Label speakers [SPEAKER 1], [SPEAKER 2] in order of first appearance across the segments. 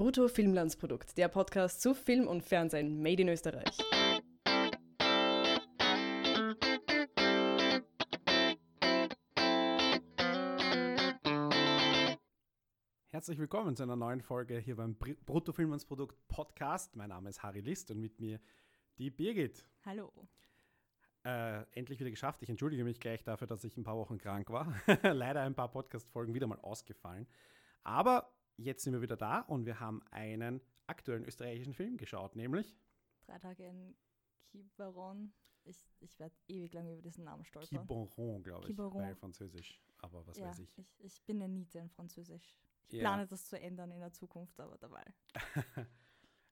[SPEAKER 1] Brutto Filmlandsprodukt, der Podcast zu Film und Fernsehen made in Österreich.
[SPEAKER 2] Herzlich willkommen zu einer neuen Folge hier beim Brutto Filmlandsprodukt Podcast. Mein Name ist Harry List und mit mir die Birgit.
[SPEAKER 3] Hallo.
[SPEAKER 2] Äh, endlich wieder geschafft. Ich entschuldige mich gleich dafür, dass ich ein paar Wochen krank war. Leider ein paar Podcast-Folgen wieder mal ausgefallen. Aber jetzt sind wir wieder da und wir haben einen aktuellen österreichischen Film geschaut, nämlich
[SPEAKER 3] Drei Tage in Quiberon. Ich, ich werde ewig lang über diesen Namen stolpern.
[SPEAKER 2] Quiberon, glaube ich, Quiberon. weil Französisch. Aber was
[SPEAKER 3] ja,
[SPEAKER 2] weiß ich.
[SPEAKER 3] ich. Ich bin eine Niete in Französisch. Ich ja. plane das zu ändern in der Zukunft, aber dabei.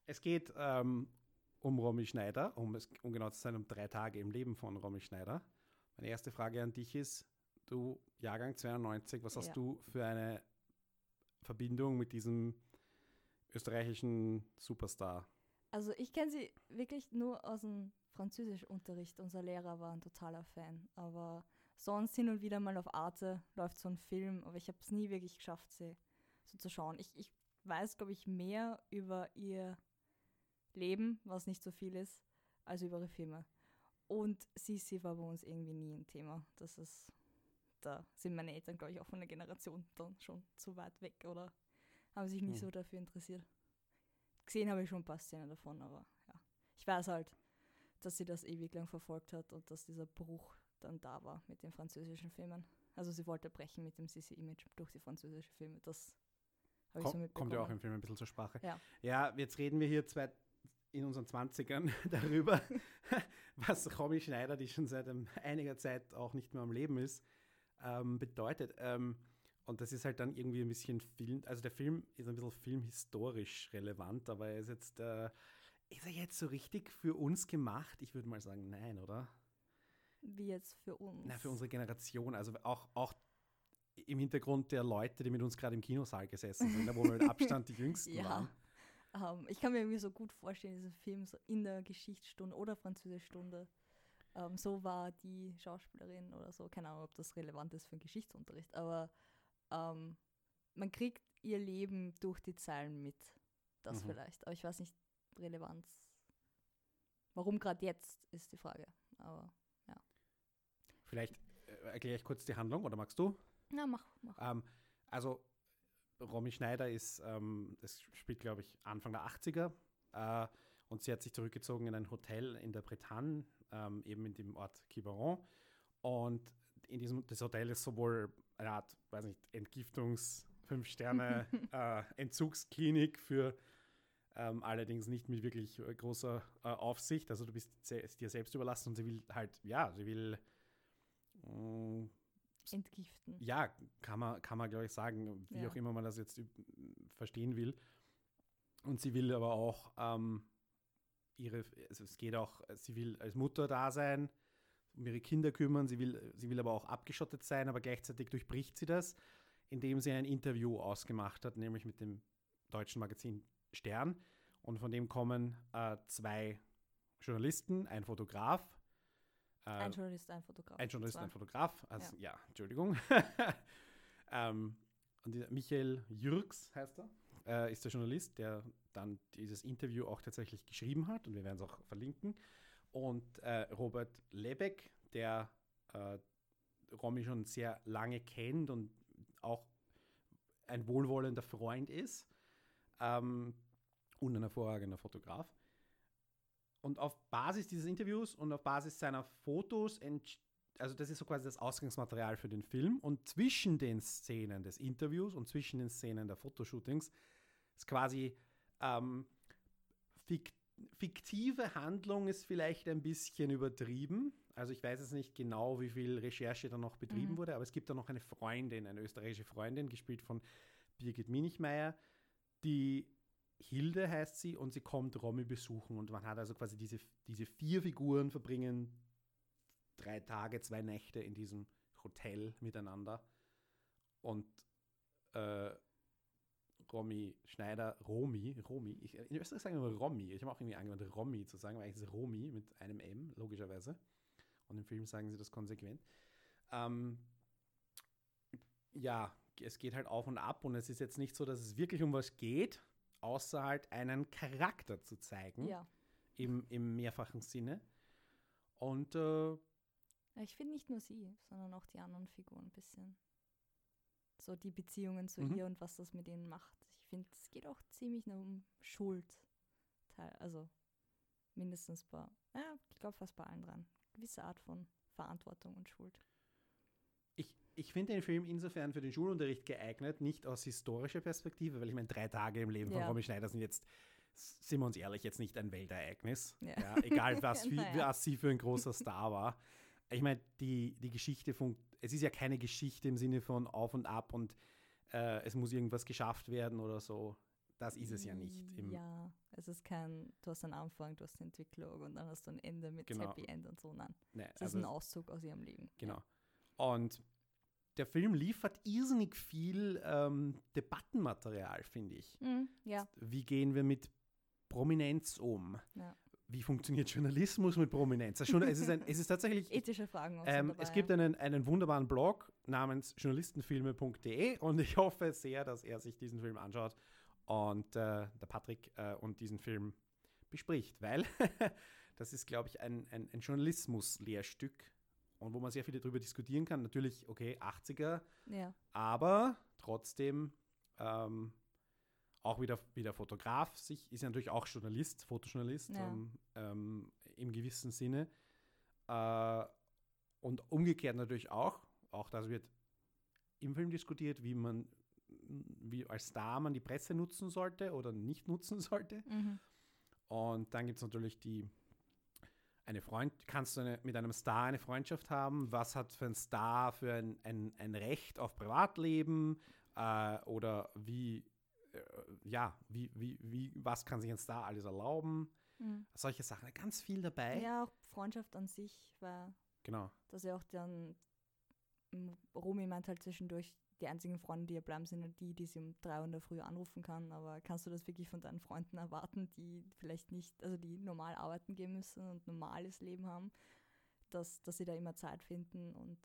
[SPEAKER 2] es geht ähm, um Romy Schneider, um, es, um genau zu sein, um drei Tage im Leben von Romy Schneider. Meine erste Frage an dich ist, du Jahrgang 92, was hast ja. du für eine Verbindung mit diesem österreichischen Superstar?
[SPEAKER 3] Also ich kenne sie wirklich nur aus dem Französischunterricht. Unser Lehrer war ein totaler Fan. Aber sonst hin und wieder mal auf Arte läuft so ein Film, aber ich habe es nie wirklich geschafft, sie so zu schauen. Ich, ich weiß, glaube ich, mehr über ihr Leben, was nicht so viel ist, als über ihre Filme. Und Sisi war bei uns irgendwie nie ein Thema. Das ist da sind meine Eltern, glaube ich, auch von der Generation dann schon zu weit weg oder haben sich nicht hm. so dafür interessiert. Gesehen habe ich schon ein paar Szenen davon, aber ja. Ich weiß halt, dass sie das ewig lang verfolgt hat und dass dieser Bruch dann da war mit den französischen Filmen. Also sie wollte brechen mit dem Sissi-Image durch die französischen Filme. Das
[SPEAKER 2] habe ich so mitbekommen. Kommt ja auch im Film ein bisschen zur Sprache.
[SPEAKER 3] Ja,
[SPEAKER 2] ja jetzt reden wir hier zwei, in unseren 20ern darüber, was Romy Schneider, die schon seit einiger Zeit auch nicht mehr am Leben ist, ähm, bedeutet. Ähm, und das ist halt dann irgendwie ein bisschen Film, also der Film ist ein bisschen filmhistorisch relevant, aber er ist jetzt, äh, ist er jetzt so richtig für uns gemacht? Ich würde mal sagen, nein, oder?
[SPEAKER 3] Wie jetzt für uns?
[SPEAKER 2] Na, für unsere Generation. Also auch, auch im Hintergrund der Leute, die mit uns gerade im Kinosaal gesessen sind, wo wir mit Abstand die Jüngsten ja. waren.
[SPEAKER 3] Um, ähm, ich kann mir irgendwie so gut vorstellen, diesen Film so in der Geschichtsstunde oder Französischstunde ähm, so war die Schauspielerin oder so. Keine Ahnung, ob das relevant ist für den Geschichtsunterricht, aber ähm, man kriegt ihr Leben durch die Zeilen mit. Das mhm. vielleicht. Aber ich weiß nicht, Relevanz. Warum gerade jetzt, ist die Frage. Aber ja.
[SPEAKER 2] Vielleicht äh, erkläre ich kurz die Handlung oder magst du?
[SPEAKER 3] Na, mach. mach.
[SPEAKER 2] Ähm, also, Romy Schneider ist, ähm, das spielt, glaube ich, Anfang der 80er. Äh, und sie hat sich zurückgezogen in ein Hotel in der Bretagne ähm, eben in dem Ort Quiberon. Und in diesem, das Hotel ist sowohl eine Art, weiß nicht, Entgiftungs-, Fünf-Sterne, äh, Entzugsklinik für ähm, allerdings nicht mit wirklich äh, großer äh, Aufsicht. Also du bist se dir selbst überlassen und sie will halt, ja, sie will
[SPEAKER 3] äh, entgiften.
[SPEAKER 2] Ja, kann man, kann man glaube ich sagen, wie ja. auch immer man das jetzt verstehen will. Und sie will aber auch ähm, ihre, also es geht auch, sie will als Mutter da sein, um ihre Kinder kümmern, sie will, sie will aber auch abgeschottet sein, aber gleichzeitig durchbricht sie das, indem sie ein Interview ausgemacht hat, nämlich mit dem deutschen Magazin Stern. Und von dem kommen äh, zwei Journalisten, ein Fotograf.
[SPEAKER 3] Äh, ein Journalist, ein Fotograf.
[SPEAKER 2] Ein Journalist, ein Fotograf. Also, ja. ja Entschuldigung. ähm, und Michael Jürgs heißt er äh, ist der Journalist, der dann dieses Interview auch tatsächlich geschrieben hat und wir werden es auch verlinken. Und äh, Robert Lebeck, der äh, Romy schon sehr lange kennt und auch ein wohlwollender Freund ist ähm, und ein hervorragender Fotograf. Und auf Basis dieses Interviews und auf Basis seiner Fotos also das ist so quasi das Ausgangsmaterial für den Film. Und zwischen den Szenen des Interviews und zwischen den Szenen der Fotoshootings ist quasi ähm, fik fiktive Handlung ist vielleicht ein bisschen übertrieben. Also ich weiß jetzt nicht genau, wie viel Recherche da noch betrieben mhm. wurde, aber es gibt da noch eine Freundin, eine österreichische Freundin, gespielt von Birgit Minichmeier, die Hilde heißt sie und sie kommt Romy besuchen und man hat also quasi diese, diese vier Figuren verbringen drei Tage, zwei Nächte in diesem Hotel miteinander und äh, Romy Schneider, Romy, Romy, ich, in Österreich sagen wir Romy, ich habe auch irgendwie angewandt, Romy zu sagen, weil eigentlich ist Romy mit einem M, logischerweise. Und im Film sagen sie das konsequent. Ähm, ja, es geht halt auf und ab und es ist jetzt nicht so, dass es wirklich um was geht, außer halt einen Charakter zu zeigen,
[SPEAKER 3] Ja.
[SPEAKER 2] im, im mehrfachen Sinne. Und äh,
[SPEAKER 3] Ich finde nicht nur sie, sondern auch die anderen Figuren ein bisschen. So die Beziehungen zu
[SPEAKER 2] Mhm.
[SPEAKER 3] ihr und was das mit ihnen macht. Ich finde, es geht auch ziemlich nur um Schuld. Also mindestens bei, ja, ich glaube fast bei allen dran. Gewisse Art von Verantwortung und Schuld.
[SPEAKER 2] ich, ich finde den Film insofern für den Schulunterricht geeignet, nicht aus historischer Perspektive, weil ich meine, drei Tage im Leben von
[SPEAKER 3] Ja.
[SPEAKER 2] Romy Schneider sind jetzt, sind wir uns ehrlich, jetzt nicht ein Weltereignis.
[SPEAKER 3] Ja.
[SPEAKER 2] Ja, egal, was, wie,
[SPEAKER 3] Naja.
[SPEAKER 2] was sie für ein großer Star war. Ich meine, die, die Geschichte, funkt, es ist ja keine Geschichte im Sinne von auf und ab und äh, es muss irgendwas geschafft werden oder so. Das ist es ja nicht. Im,
[SPEAKER 3] ja, es ist kein, du hast einen Anfang, du hast eine Entwicklung und dann hast du ein Ende mit
[SPEAKER 2] Genau.
[SPEAKER 3] Happy End und so. Nein,
[SPEAKER 2] ne,
[SPEAKER 3] es ist ein Auszug aus ihrem Leben.
[SPEAKER 2] Genau. Und der Film liefert irrsinnig viel ähm, Debattenmaterial, finde ich.
[SPEAKER 3] Ja. Mhm, ja.
[SPEAKER 2] Wie gehen wir mit Prominenz um?
[SPEAKER 3] Ja.
[SPEAKER 2] Wie funktioniert Journalismus mit Prominenz? Also schon, es, ist ein, es ist tatsächlich.
[SPEAKER 3] Ethische Fragen
[SPEAKER 2] Ähm,
[SPEAKER 3] dabei,
[SPEAKER 2] es gibt einen, einen wunderbaren Blog namens journalistenfilme.de und ich hoffe sehr, dass er sich diesen Film anschaut und äh, der Patrick äh, und diesen Film bespricht, weil das ist, glaube ich, ein, ein, ein Journalismus-Lehrstück und wo man sehr viel darüber diskutieren kann. Natürlich, okay, 80er,
[SPEAKER 3] Ja.
[SPEAKER 2] aber trotzdem ähm, auch wieder, wieder Fotograf, sich, ist ja natürlich auch Journalist, Fotojournalist
[SPEAKER 3] Ja.
[SPEAKER 2] ähm, ähm, im gewissen Sinne. Äh, und umgekehrt natürlich auch, auch das wird im Film diskutiert, wie man, wie als Star man die Presse nutzen sollte oder nicht nutzen sollte.
[SPEAKER 3] Mhm.
[SPEAKER 2] Und dann gibt es natürlich die, eine Freund, kannst du eine, mit einem Star eine Freundschaft haben? Was hat für ein Star für ein, ein, ein Recht auf Privatleben? Äh, oder wie, ja, wie, wie, wie, was kann sich ein Star alles erlauben?
[SPEAKER 3] Mhm.
[SPEAKER 2] Solche Sachen, ganz viel dabei.
[SPEAKER 3] Ja, auch Freundschaft an sich war,
[SPEAKER 2] Genau.
[SPEAKER 3] dass er auch dann, m, Romy meint halt zwischendurch, die einzigen Freunde, die ihr bleiben, sind halt die, die sie um drei Uhr in der Früh anrufen kann. Aber kannst du das wirklich von deinen Freunden erwarten, die vielleicht nicht, also die normal arbeiten gehen müssen und normales Leben haben, dass, dass sie da immer Zeit finden und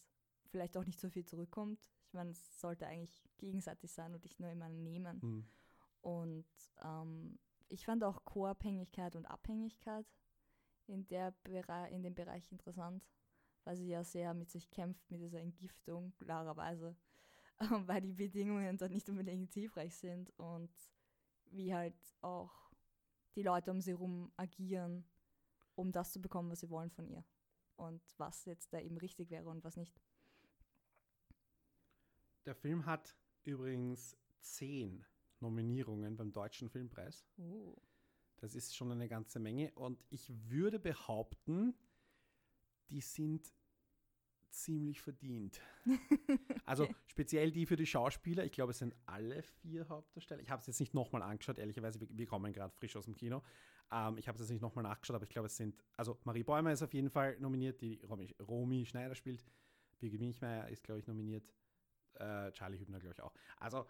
[SPEAKER 3] vielleicht auch nicht so viel zurückkommt? Ich meine, es sollte eigentlich gegenseitig sein und nicht nur immer nehmen.
[SPEAKER 2] Hm.
[SPEAKER 3] Und ähm, ich fand auch Co-Abhängigkeit und Abhängigkeit in, der in dem Bereich interessant, weil sie ja sehr mit sich kämpft, mit dieser Entgiftung, klarerweise, weil die Bedingungen dort nicht unbedingt hilfreich sind und wie halt auch die Leute um sie herum agieren, um das zu bekommen, was sie wollen von ihr. Und was jetzt da eben richtig wäre und was nicht.
[SPEAKER 2] Der Film hat übrigens zehn Nominierungen beim Deutschen Filmpreis.
[SPEAKER 3] Uh.
[SPEAKER 2] Das ist schon eine ganze Menge. Und ich würde behaupten, die sind ziemlich verdient. Also speziell die für die Schauspieler. Ich glaube, es sind alle vier Hauptdarsteller. Ich habe es jetzt nicht nochmal angeschaut, ehrlicherweise. Wir, wir kommen gerade frisch aus dem Kino. Ähm, ich habe es jetzt nicht nochmal nachgeschaut, aber ich glaube, es sind. Also Marie Bäumer ist auf jeden Fall nominiert, die Romy, Romy Schneider spielt. Birgit Minchmeier ist, glaube ich, nominiert. Äh, Charlie Hübner, glaube ich, auch. Also,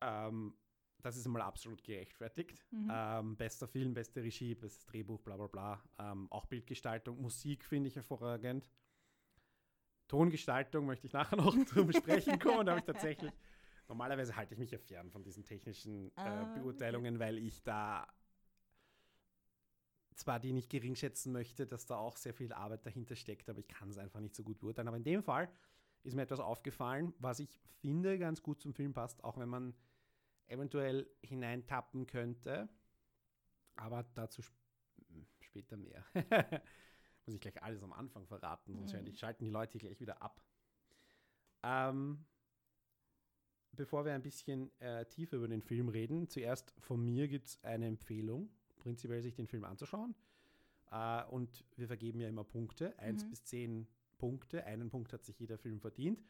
[SPEAKER 2] ähm, das ist mal absolut gerechtfertigt.
[SPEAKER 3] Mhm.
[SPEAKER 2] Ähm, bester Film, beste Regie, bestes Drehbuch, bla bla bla. Ähm, auch Bildgestaltung, Musik finde ich hervorragend. Tongestaltung möchte ich nachher noch zu besprechen kommen. Da habe ich tatsächlich. Normalerweise halte ich mich ja fern von diesen technischen äh,
[SPEAKER 3] Ah.
[SPEAKER 2] Beurteilungen, weil ich da zwar die nicht gering schätzen möchte, dass da auch sehr viel Arbeit dahinter steckt, aber ich kann es einfach nicht so gut beurteilen. Aber in dem Fall ist mir etwas aufgefallen, was ich finde ganz gut zum Film passt, auch wenn man eventuell hineintappen könnte. Aber dazu sp später mehr. Muss ich gleich alles am Anfang verraten, sonst
[SPEAKER 3] Mhm.
[SPEAKER 2] schalten die Leute gleich wieder ab. Ähm, bevor wir ein bisschen äh, tiefer über den Film reden, zuerst von mir gibt es eine Empfehlung, prinzipiell sich den Film anzuschauen. Äh, und wir vergeben ja immer Punkte, 1
[SPEAKER 3] Mhm.
[SPEAKER 2] bis 10 Punkte. Einen Punkt hat sich jeder Film verdient.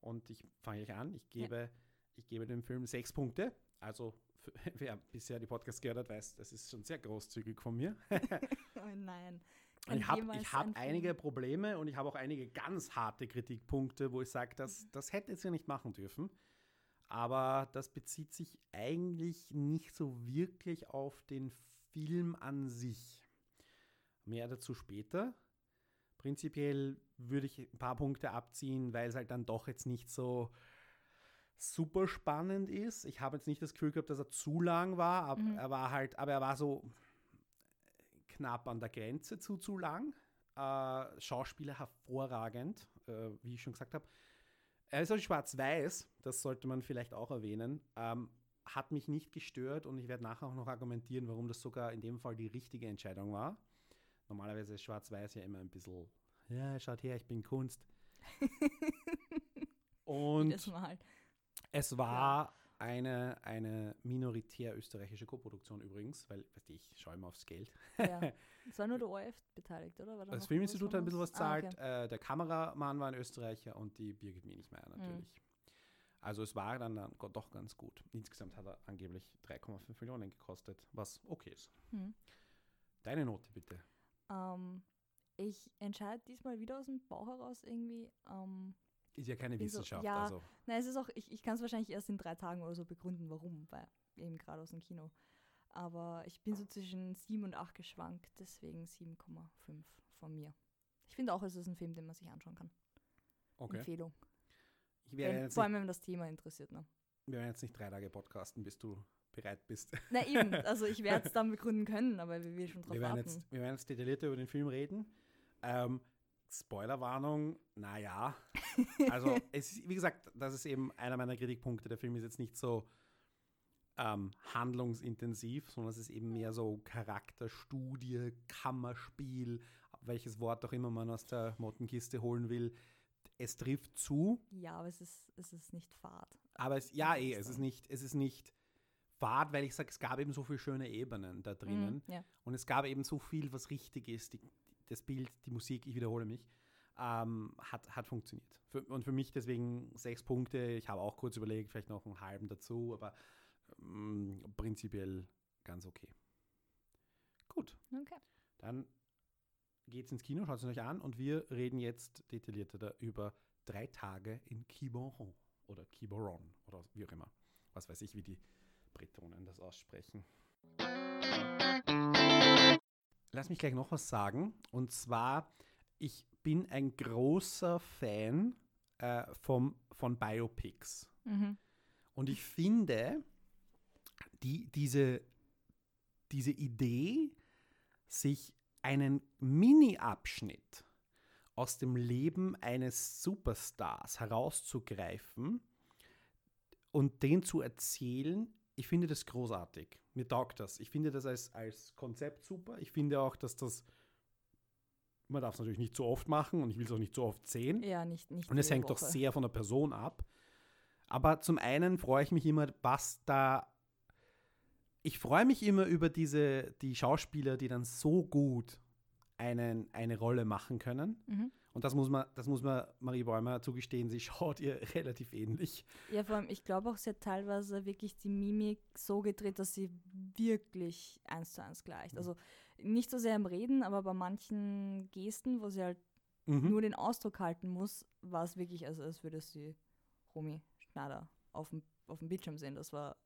[SPEAKER 2] Und ich fange gleich an. Ich gebe, ich gebe dem Film sechs Punkte. Also, für, wer bisher die Podcast gehört hat, weiß, das ist schon sehr großzügig von mir.
[SPEAKER 3] Oh nein. Kann
[SPEAKER 2] ich habe hab einige Probleme und ich habe auch einige ganz harte Kritikpunkte, wo ich sage, das, das hätte jetzt ja nicht machen dürfen. Aber das bezieht sich eigentlich nicht so wirklich auf den Film an sich. Mehr dazu später. Prinzipiell würde ich ein paar Punkte abziehen, weil es halt dann doch jetzt nicht so super spannend ist. Ich habe jetzt nicht das Gefühl gehabt, dass er zu lang war, aber
[SPEAKER 3] Mhm.
[SPEAKER 2] er war halt, aber er war so knapp an der Grenze zu zu lang. Äh, Schauspieler hervorragend, äh, wie ich schon gesagt habe. Er ist auch schwarz-weiß, das sollte man vielleicht auch erwähnen. Ähm, hat mich nicht gestört und ich werde nachher auch noch argumentieren, warum das sogar in dem Fall die richtige Entscheidung war. Normalerweise ist schwarz-weiß ja immer ein bisschen, ja, schaut her, ich bin Kunst. Und
[SPEAKER 3] Jedes Mal.
[SPEAKER 2] Es war eine, eine minoritär österreichische Koproduktion übrigens, weil, weißt du, ich schaue immer aufs Geld.
[SPEAKER 3] Ja. Es war nur der ORF beteiligt, oder? Da
[SPEAKER 2] Das Filminstitut hat ein bisschen was
[SPEAKER 3] Ah,
[SPEAKER 2] zahlt, äh, der Kameramann war ein Österreicher und die Birgit Minichmeier
[SPEAKER 3] Mhm.
[SPEAKER 2] natürlich. Also es war dann, dann doch ganz gut. Insgesamt hat er angeblich 3,5 Millionen gekostet, was okay ist.
[SPEAKER 3] Hm.
[SPEAKER 2] Deine Note bitte.
[SPEAKER 3] Ähm, ich entscheide diesmal wieder aus dem Bauch heraus irgendwie. Ähm,
[SPEAKER 2] Ist ja keine? Wissenschaft,
[SPEAKER 3] Ja.
[SPEAKER 2] also.
[SPEAKER 3] Nein, es ist auch, ich, ich kann es wahrscheinlich erst in drei Tagen oder so begründen, warum, weil eben gerade aus dem Kino. Aber ich bin so zwischen 7 und 8 geschwankt, deswegen 7,5 von mir. Ich finde auch, es ist ein Film, den man sich anschauen kann.
[SPEAKER 2] Okay.
[SPEAKER 3] Empfehlung. Wenn, vor allem, wenn das Thema interessiert. Ne?
[SPEAKER 2] wir werden jetzt nicht drei Tage podcasten, bis du bereit bist.
[SPEAKER 3] Na eben, also ich werde es dann begründen können, aber wir will schon drauf
[SPEAKER 2] Wir werden,
[SPEAKER 3] warten.
[SPEAKER 2] jetzt, wir werden jetzt detaillierter über den Film reden. Ähm, Spoilerwarnung, naja. Also, es ist, wie gesagt, das ist eben einer meiner Kritikpunkte. Der Film ist jetzt nicht so ähm, handlungsintensiv, sondern es ist eben mehr so Charakterstudie, Kammerspiel, welches Wort auch immer man aus der Mottenkiste holen will. Es trifft zu,
[SPEAKER 3] Ja, aber es ist, es ist nicht fad.
[SPEAKER 2] aber es, ja,
[SPEAKER 3] Ja,
[SPEAKER 2] eh, es ist nicht, es ist nicht fad, weil ich sage, es gab eben so viele schöne Ebenen da drinnen.
[SPEAKER 3] Mhm, ja.
[SPEAKER 2] Und es gab eben so viel, was richtig ist. Die, das Bild, die Musik, ich wiederhole mich, ähm, hat, hat funktioniert. Für, und für mich deswegen sechs Punkte. Ich habe auch kurz überlegt, vielleicht noch einen halben dazu, aber ähm, prinzipiell ganz okay. Gut,
[SPEAKER 3] Okay.
[SPEAKER 2] dann geht's ins Kino, schaut es euch an und wir reden jetzt detaillierter über drei Tage in Quiberon oder Quiberon oder wie auch immer. Was weiß ich, wie die Bretonen das aussprechen. Lass mich gleich noch was sagen. Und zwar, ich bin ein großer Fan äh, vom, von Biopics.
[SPEAKER 3] Mhm.
[SPEAKER 2] Und ich finde, die, diese, diese Idee, sich einen Mini-Abschnitt aus dem Leben eines Superstars herauszugreifen und den zu erzählen, ich finde das großartig. Mir taugt das. Ich finde das als, als Konzept super. Ich finde auch, dass das, man darf es natürlich nicht so oft machen und ich will es auch nicht so oft sehen.
[SPEAKER 3] Ja, nicht, nicht
[SPEAKER 2] Und es hängt doch
[SPEAKER 3] Woche.
[SPEAKER 2] sehr von der Person ab. Aber zum einen freue ich mich immer, was da. Ich freue mich immer über diese, die Schauspieler, die dann so gut einen, eine Rolle machen können.
[SPEAKER 3] Mhm.
[SPEAKER 2] Und das muss man, das muss man Marie Bäumer zugestehen, sie schaut ihr relativ ähnlich.
[SPEAKER 3] Ja, vor allem, ich glaube auch, sie hat teilweise wirklich die Mimik so gedreht, dass sie wirklich eins zu eins gleicht.
[SPEAKER 2] Mhm.
[SPEAKER 3] Also nicht so sehr im Reden, aber bei manchen Gesten, wo sie halt
[SPEAKER 2] Mhm.
[SPEAKER 3] nur den Ausdruck halten muss, war es wirklich, also als würde sie Romy Schneider auf dem, auf dem Bildschirm sehen. Das war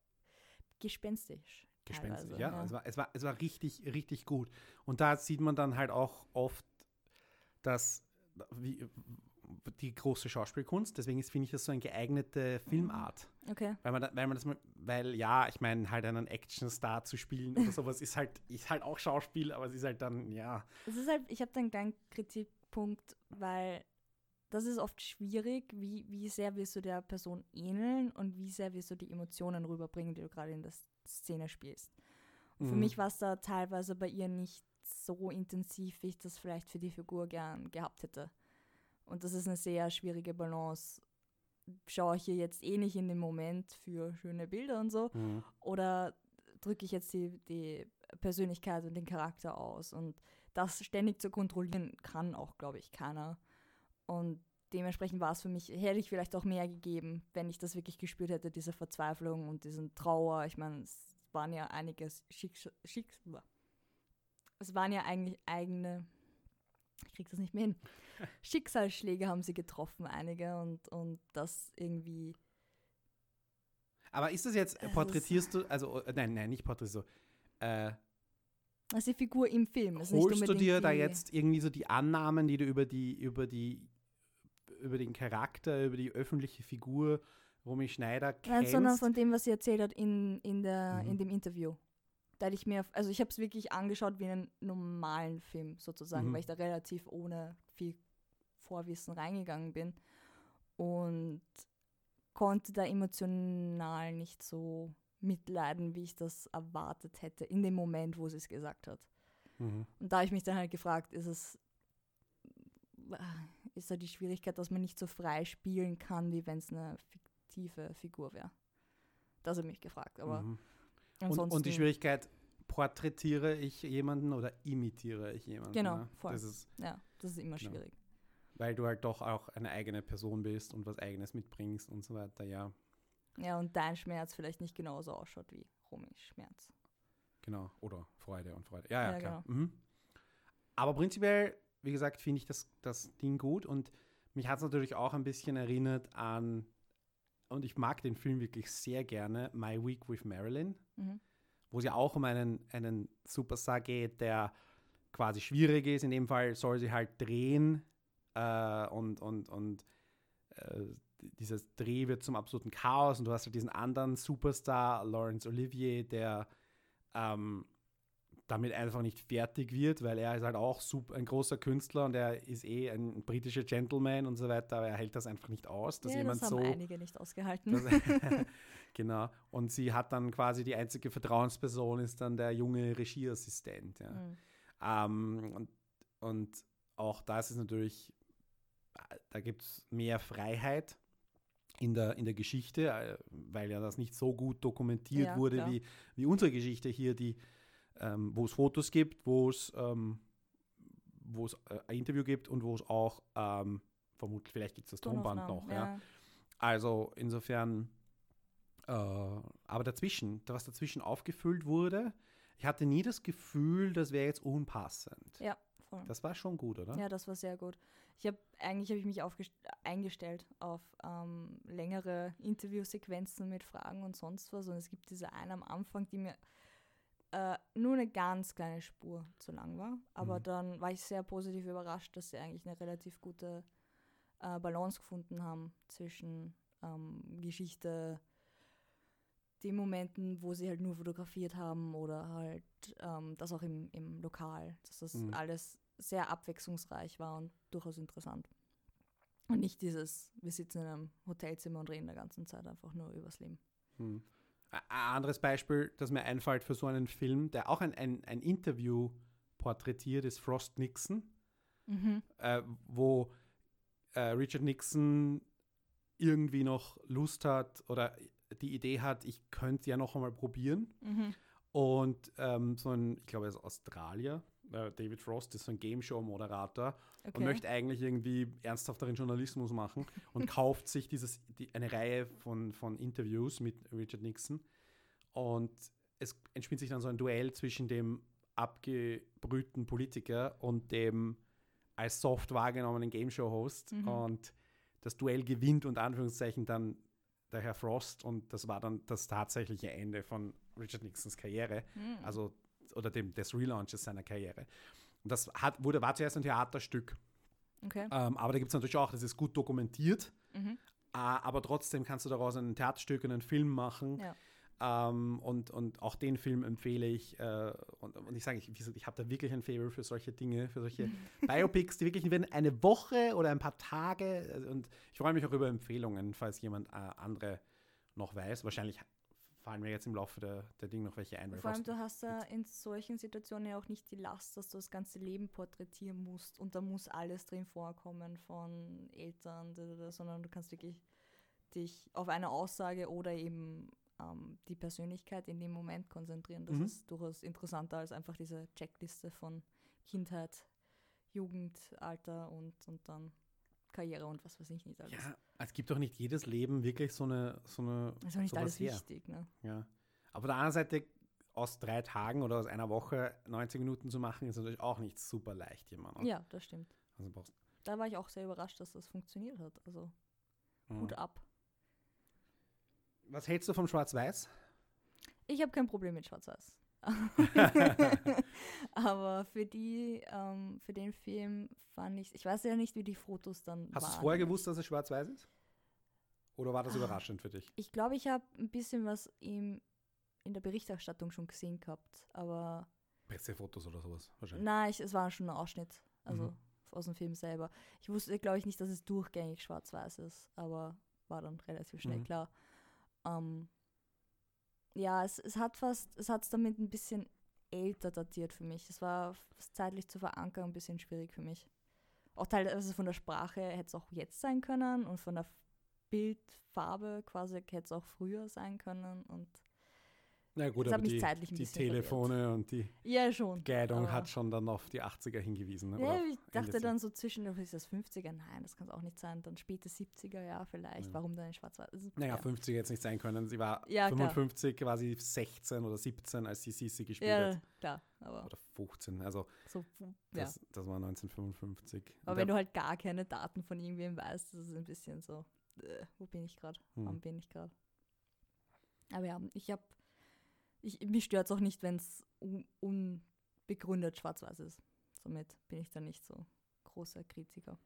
[SPEAKER 3] gespenstisch.
[SPEAKER 2] Gespenstisch,
[SPEAKER 3] teilweise,
[SPEAKER 2] ja. Es, war, es, war, es war richtig, richtig gut. Und da sieht man dann halt auch oft, dass wie, die große Schauspielkunst, deswegen finde ich das so eine geeignete Filmart.
[SPEAKER 3] Okay.
[SPEAKER 2] Weil man, da, weil man das weil ja, ich meine, halt einen Actionstar zu spielen oder sowas ist halt, ist halt auch Schauspiel, aber es ist halt dann, ja.
[SPEAKER 3] Es ist halt, ich habe da einen kleinen Kritikpunkt, weil das ist oft schwierig, wie, wie sehr wirst du der Person ähneln und wie sehr wirst du die Emotionen rüberbringen, die du gerade in der Szene spielst. Und Für
[SPEAKER 2] Mhm.
[SPEAKER 3] mich war es da teilweise bei ihr nicht so intensiv, wie ich das vielleicht für die Figur gern gehabt hätte. Und das ist eine sehr schwierige Balance. Schaue ich hier jetzt eh nicht in den Moment für schöne Bilder und so,
[SPEAKER 2] Mhm.
[SPEAKER 3] oder drücke ich jetzt die, die Persönlichkeit und den Charakter aus? Und das ständig zu kontrollieren kann auch, glaube ich, keiner. Und dementsprechend war es für mich, hätte ich vielleicht auch mehr gegeben, wenn ich das wirklich gespürt hätte, diese Verzweiflung und diesen Trauer. Ich meine, es waren ja einige Schicks Schicks es waren ja eigentlich eigene, ich krieg das nicht mehr hin, Schicksalsschläge haben sie getroffen, einige, und, und das irgendwie
[SPEAKER 2] Aber ist das jetzt,
[SPEAKER 3] ist-
[SPEAKER 2] porträtierst du, also, äh, nein, nein, nicht porträtierst du, äh,
[SPEAKER 3] Das ist die Figur im Film. das
[SPEAKER 2] holst du dir da jetzt irgendwie so die Annahmen, die du über die, über die, über den Charakter, über die öffentliche Figur Romy Schneider kennst.
[SPEAKER 3] Nein, sondern von dem, was sie erzählt hat in, in, der,
[SPEAKER 2] Mhm.
[SPEAKER 3] in dem Interview. Da hätte ich mir, also ich habe es wirklich angeschaut wie einen normalen Film sozusagen,
[SPEAKER 2] Mhm.
[SPEAKER 3] weil ich da relativ ohne viel Vorwissen reingegangen bin und konnte da emotional nicht so mitleiden, wie ich das erwartet hätte in dem Moment, wo sie es gesagt hat.
[SPEAKER 2] Mhm.
[SPEAKER 3] Und da habe ich mich dann halt gefragt, ist es ist da die Schwierigkeit, dass man nicht so frei spielen kann, wie wenn es eine fiktive Figur wäre. Das habe ich mich gefragt. Aber
[SPEAKER 2] Mhm. Und, und die Schwierigkeit, porträtiere ich jemanden oder imitiere ich jemanden?
[SPEAKER 3] Genau,
[SPEAKER 2] ne?
[SPEAKER 3] voll.
[SPEAKER 2] Das ist,
[SPEAKER 3] Ja, das ist immer
[SPEAKER 2] Genau.
[SPEAKER 3] schwierig.
[SPEAKER 2] weil du halt doch auch eine eigene Person bist und was Eigenes mitbringst und so weiter, ja.
[SPEAKER 3] Ja, und dein Schmerz vielleicht nicht genauso ausschaut wie Romis Schmerz.
[SPEAKER 2] Genau. Oder Freude und Freude. Ja, ja,
[SPEAKER 3] Ja,
[SPEAKER 2] klar. Mhm. Aber prinzipiell, wie gesagt, finde ich das, das Ding gut und mich hat es natürlich auch ein bisschen erinnert an, und ich mag den Film wirklich sehr gerne, My Week with Marilyn,
[SPEAKER 3] Mhm.
[SPEAKER 2] wo es ja auch um einen, einen Superstar geht, der quasi schwierig ist. In dem Fall soll sie halt drehen äh, und, und, und äh, dieses Dreh wird zum absoluten Chaos und du hast halt diesen anderen Superstar, Laurence Olivier, der ähm, damit einfach nicht fertig wird, weil er ist halt auch super, ein großer Künstler und er ist eh ein britischer Gentleman und so weiter, aber er hält das einfach nicht aus, dass
[SPEAKER 3] ja,
[SPEAKER 2] jemand
[SPEAKER 3] das haben
[SPEAKER 2] so
[SPEAKER 3] einige nicht ausgehalten.
[SPEAKER 2] das, genau. Und sie hat dann quasi die einzige Vertrauensperson ist dann der junge Regieassistent. Ja.
[SPEAKER 3] Mhm.
[SPEAKER 2] Ähm, und, und auch das ist natürlich, äh, da gibt es mehr Freiheit in der, in der Geschichte, äh, weil ja das nicht so gut dokumentiert
[SPEAKER 3] Ja,
[SPEAKER 2] wurde
[SPEAKER 3] klar.
[SPEAKER 2] wie, wie unsere Geschichte hier, die, ähm, wo es Fotos gibt, wo es ähm, wo es äh, ein Interview gibt und wo es auch ähm, vermutlich, vielleicht gibt es das Tonband noch.
[SPEAKER 3] Tonaufnahmen,
[SPEAKER 2] Ja. Also insofern, äh, aber dazwischen, was dazwischen aufgefüllt wurde, ich hatte nie das Gefühl, das wäre jetzt unpassend.
[SPEAKER 3] Ja, voll.
[SPEAKER 2] Das war schon gut, oder?
[SPEAKER 3] Ja, das war sehr gut. Ich habe eigentlich habe ich mich eingestellt auf ähm, längere Interviewsequenzen mit Fragen und sonst was. Und es gibt diese eine am Anfang, die mir äh, nur eine ganz kleine Spur zu lang war. Aber
[SPEAKER 2] Mhm.
[SPEAKER 3] dann war ich sehr positiv überrascht, dass sie eigentlich eine relativ gute äh, Balance gefunden haben zwischen ähm, Geschichte, den Momenten, wo sie halt nur fotografiert haben oder halt ähm, das auch im, im Lokal, dass das
[SPEAKER 2] Mhm.
[SPEAKER 3] alles sehr abwechslungsreich war und durchaus interessant. Und nicht dieses, wir sitzen in einem Hotelzimmer und reden der ganzen Zeit einfach nur übers Leben.
[SPEAKER 2] Hm. Ein anderes Beispiel, das mir einfällt für so einen Film, der auch ein, ein, ein Interview porträtiert, ist Frost Nixon,
[SPEAKER 3] Mhm.
[SPEAKER 2] äh, wo äh, Richard Nixon irgendwie noch Lust hat oder die Idee hat, ich könnte ja noch einmal probieren.
[SPEAKER 3] Mhm.
[SPEAKER 2] Und ähm, so ein, ich glaube, er ist Australier, äh, David Frost ist so ein Game Show-Moderator
[SPEAKER 3] Okay.
[SPEAKER 2] und möchte eigentlich irgendwie ernsthafteren Journalismus machen und kauft sich dieses, die, eine Reihe von, von Interviews mit Richard Nixon. Und es entspinnt sich dann so ein Duell zwischen dem abgebrühten Politiker und dem als soft wahrgenommenen Game Show-Host.
[SPEAKER 3] Mhm.
[SPEAKER 2] Und das Duell gewinnt unter Anführungszeichen dann der Herr Frost und das war dann das tatsächliche Ende von Richard Nixons Karriere
[SPEAKER 3] Mhm.
[SPEAKER 2] also oder dem, des Relaunches seiner Karriere. Und das hat, wurde, war zuerst ein Theaterstück,
[SPEAKER 3] okay.
[SPEAKER 2] ähm, aber da gibt es natürlich auch, das ist gut dokumentiert,
[SPEAKER 3] Mhm.
[SPEAKER 2] äh, aber trotzdem kannst du daraus ein Theaterstück und einen Film machen.
[SPEAKER 3] Ja.
[SPEAKER 2] Ähm, und, und auch den Film empfehle ich. Äh, und, und ich sage, ich, ich habe da wirklich ein Favor für solche Dinge, für solche Biopics, die wirklich werden eine Woche oder ein paar Tage. äh, Und ich freue mich auch über Empfehlungen, falls jemand äh, andere noch weiß. Wahrscheinlich fallen mir jetzt im Laufe der, der Dinge noch welche ein.
[SPEAKER 3] Vor allem, du hast da in solchen Situationen ja auch nicht die Last, dass du das ganze Leben porträtieren musst und da muss alles drin vorkommen von Eltern, sondern du kannst wirklich dich auf eine Aussage oder eben ähm, die Persönlichkeit in dem Moment konzentrieren. Das
[SPEAKER 2] Mhm.
[SPEAKER 3] ist durchaus interessanter als einfach diese Checkliste von Kindheit, Jugend, Alter und, und dann Karriere und was weiß ich nicht alles.
[SPEAKER 2] Ja, es gibt doch nicht jedes Leben wirklich so eine so eine
[SPEAKER 3] ist auch nicht alles
[SPEAKER 2] her.
[SPEAKER 3] wichtig. Ne?
[SPEAKER 2] Ja. Aber auf der anderen Seite aus drei Tagen oder aus einer Woche 90 Minuten zu machen, ist natürlich auch nicht super leicht jemand.
[SPEAKER 3] Ja, das stimmt.
[SPEAKER 2] Also brauchst,
[SPEAKER 3] Da war ich auch sehr überrascht, dass das funktioniert hat. Also
[SPEAKER 2] Mhm.
[SPEAKER 3] Hut ab.
[SPEAKER 2] Was hältst du vom Schwarz-Weiß?
[SPEAKER 3] Ich habe kein Problem mit Schwarz-Weiß. Aber für die, ähm, für den Film fand ich, ich weiß ja nicht, wie die Fotos dann
[SPEAKER 2] Hast du vorher gewusst, dass es Schwarz-Weiß ist? Oder war das
[SPEAKER 3] Ah.
[SPEAKER 2] überraschend für dich?
[SPEAKER 3] Ich glaube, ich habe ein bisschen was im, in der Berichterstattung schon gesehen gehabt, aber
[SPEAKER 2] Pressefotos oder sowas wahrscheinlich.
[SPEAKER 3] nein, ich, es war schon ein Ausschnitt, also
[SPEAKER 2] Mhm.
[SPEAKER 3] aus dem Film selber. Ich wusste, glaube ich, nicht, dass es durchgängig schwarz-weiß ist, aber war dann relativ schnell
[SPEAKER 2] Mhm.
[SPEAKER 3] klar. Ähm, ja, es, es hat fast, es hat es damit ein bisschen älter datiert für mich. Es war zeitlich zu verankern ein bisschen schwierig für mich. Auch teilweise von der Sprache hätte es auch jetzt sein können und von der Bildfarbe quasi hätte es auch früher sein können und
[SPEAKER 2] Na gut,
[SPEAKER 3] Das
[SPEAKER 2] aber die,
[SPEAKER 3] zeitlich
[SPEAKER 2] die
[SPEAKER 3] bisschen verwirrt.
[SPEAKER 2] Telefone und die
[SPEAKER 3] ja schon.
[SPEAKER 2] Guidung hat schon dann auf die 80er hingewiesen.
[SPEAKER 3] Ja, ich dachte
[SPEAKER 2] Ende
[SPEAKER 3] dann so zwischen, ist das 50er? Nein, das kann es auch nicht sein. Dann späte 70er, ja, vielleicht.
[SPEAKER 2] Ja.
[SPEAKER 3] Warum dann in Schwarz-Weiß? Also,
[SPEAKER 2] Naja,
[SPEAKER 3] ja.
[SPEAKER 2] 50 jetzt nicht sein können. Sie war
[SPEAKER 3] Ja, klar.
[SPEAKER 2] 55, quasi 16 oder 17, als sie Sisi gespielt
[SPEAKER 3] ja,
[SPEAKER 2] hat.
[SPEAKER 3] klar, aber
[SPEAKER 2] Oder 15. Also
[SPEAKER 3] so,
[SPEAKER 2] das, das war 1955.
[SPEAKER 3] Aber
[SPEAKER 2] Und
[SPEAKER 3] wenn du halt gar keine Daten von irgendwem weißt, das ist ein bisschen so, äh, wo bin ich gerade?
[SPEAKER 2] Hm.
[SPEAKER 3] Wann bin ich gerade? Aber ja, ich habe, ich, mich stört es auch nicht, wenn es un, unbegründet schwarz-weiß ist. Somit bin ich da nicht so großer Kritiker.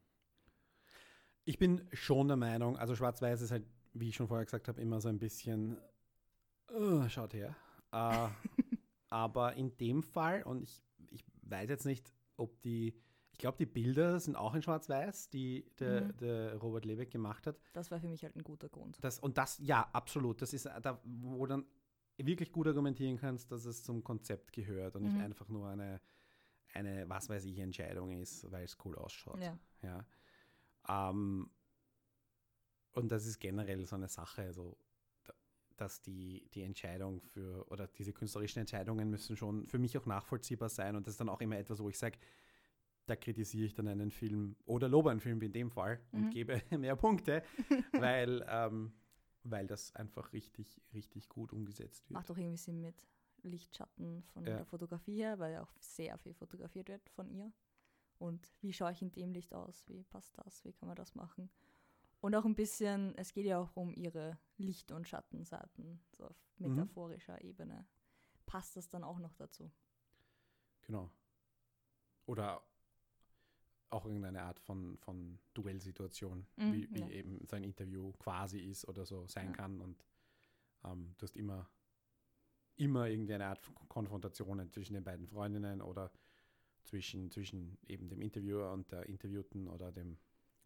[SPEAKER 2] Ich bin schon der Meinung, also Schwarz-Weiß ist halt, wie ich schon vorher gesagt habe, immer so ein bisschen, äh, schaut her. Äh, aber in dem Fall, und ich, ich weiß jetzt nicht, ob die, ich glaube, die Bilder sind auch in Schwarz-Weiß, die der,
[SPEAKER 3] Mhm.
[SPEAKER 2] der Robert Lebeck gemacht hat.
[SPEAKER 3] Das war für mich halt ein guter Grund.
[SPEAKER 2] Das, und das, ja, absolut. Das ist da, wo dann wirklich gut argumentieren kannst, dass es zum Konzept gehört und nicht
[SPEAKER 3] Mhm.
[SPEAKER 2] einfach nur eine, eine, was weiß ich, Entscheidung ist, weil es cool ausschaut.
[SPEAKER 3] Ja.
[SPEAKER 2] Ja. Ähm, und das ist generell so eine Sache, also, da- dass die, die Entscheidung für, oder diese künstlerischen Entscheidungen müssen schon für mich auch nachvollziehbar sein. Und das ist dann auch immer etwas, wo ich sage, da kritisiere ich dann einen Film oder lobe einen Film wie in dem Fall und
[SPEAKER 3] Mhm.
[SPEAKER 2] gebe mehr Punkte, weil, ähm, weil das einfach richtig, richtig gut umgesetzt wird.
[SPEAKER 3] Macht auch irgendwie Sinn mit Lichtschatten von
[SPEAKER 2] Ja.
[SPEAKER 3] der Fotografie her, weil ja auch sehr viel fotografiert wird von ihr. Und wie schaue ich in dem Licht aus? Wie passt das? Wie kann man das machen? Und auch ein bisschen, es geht ja auch um ihre Licht- und Schattenseiten, so auf
[SPEAKER 2] Mhm.
[SPEAKER 3] metaphorischer Ebene. Passt das dann auch noch dazu?
[SPEAKER 2] Genau. Oder auch irgendeine Art von, von Duellsituation,
[SPEAKER 3] Mhm,
[SPEAKER 2] wie, wie
[SPEAKER 3] ja.
[SPEAKER 2] eben so ein Interview quasi ist oder so sein
[SPEAKER 3] Ja.
[SPEAKER 2] kann. Und ähm, du hast immer, immer irgendeine Art von Konfrontationen zwischen den beiden Freundinnen oder zwischen, zwischen eben dem Interviewer und der Interviewten oder den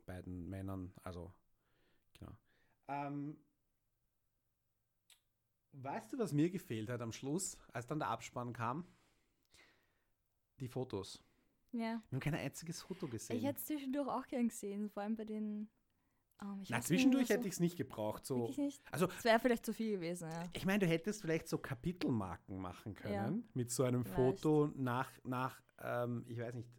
[SPEAKER 2] beiden Männern. Also, genau. Ähm, weißt du, was mir gefehlt hat am Schluss, als dann der Abspann kam? Die Fotos.
[SPEAKER 3] Ja.
[SPEAKER 2] Wir haben kein einziges Foto gesehen.
[SPEAKER 3] Ich hätte es zwischendurch auch gern gesehen, vor allem bei den. ähm, ich
[SPEAKER 2] Na, zwischendurch
[SPEAKER 3] so-
[SPEAKER 2] hätte ich es nicht gebraucht. So.
[SPEAKER 3] Nicht?
[SPEAKER 2] Also,
[SPEAKER 3] Es wäre vielleicht zu viel gewesen, ja.
[SPEAKER 2] ich meine, du hättest vielleicht so Kapitelmarken machen können
[SPEAKER 3] Ja.
[SPEAKER 2] mit so einem
[SPEAKER 3] Vielleicht.
[SPEAKER 2] Foto nach, nach ähm, ich weiß nicht,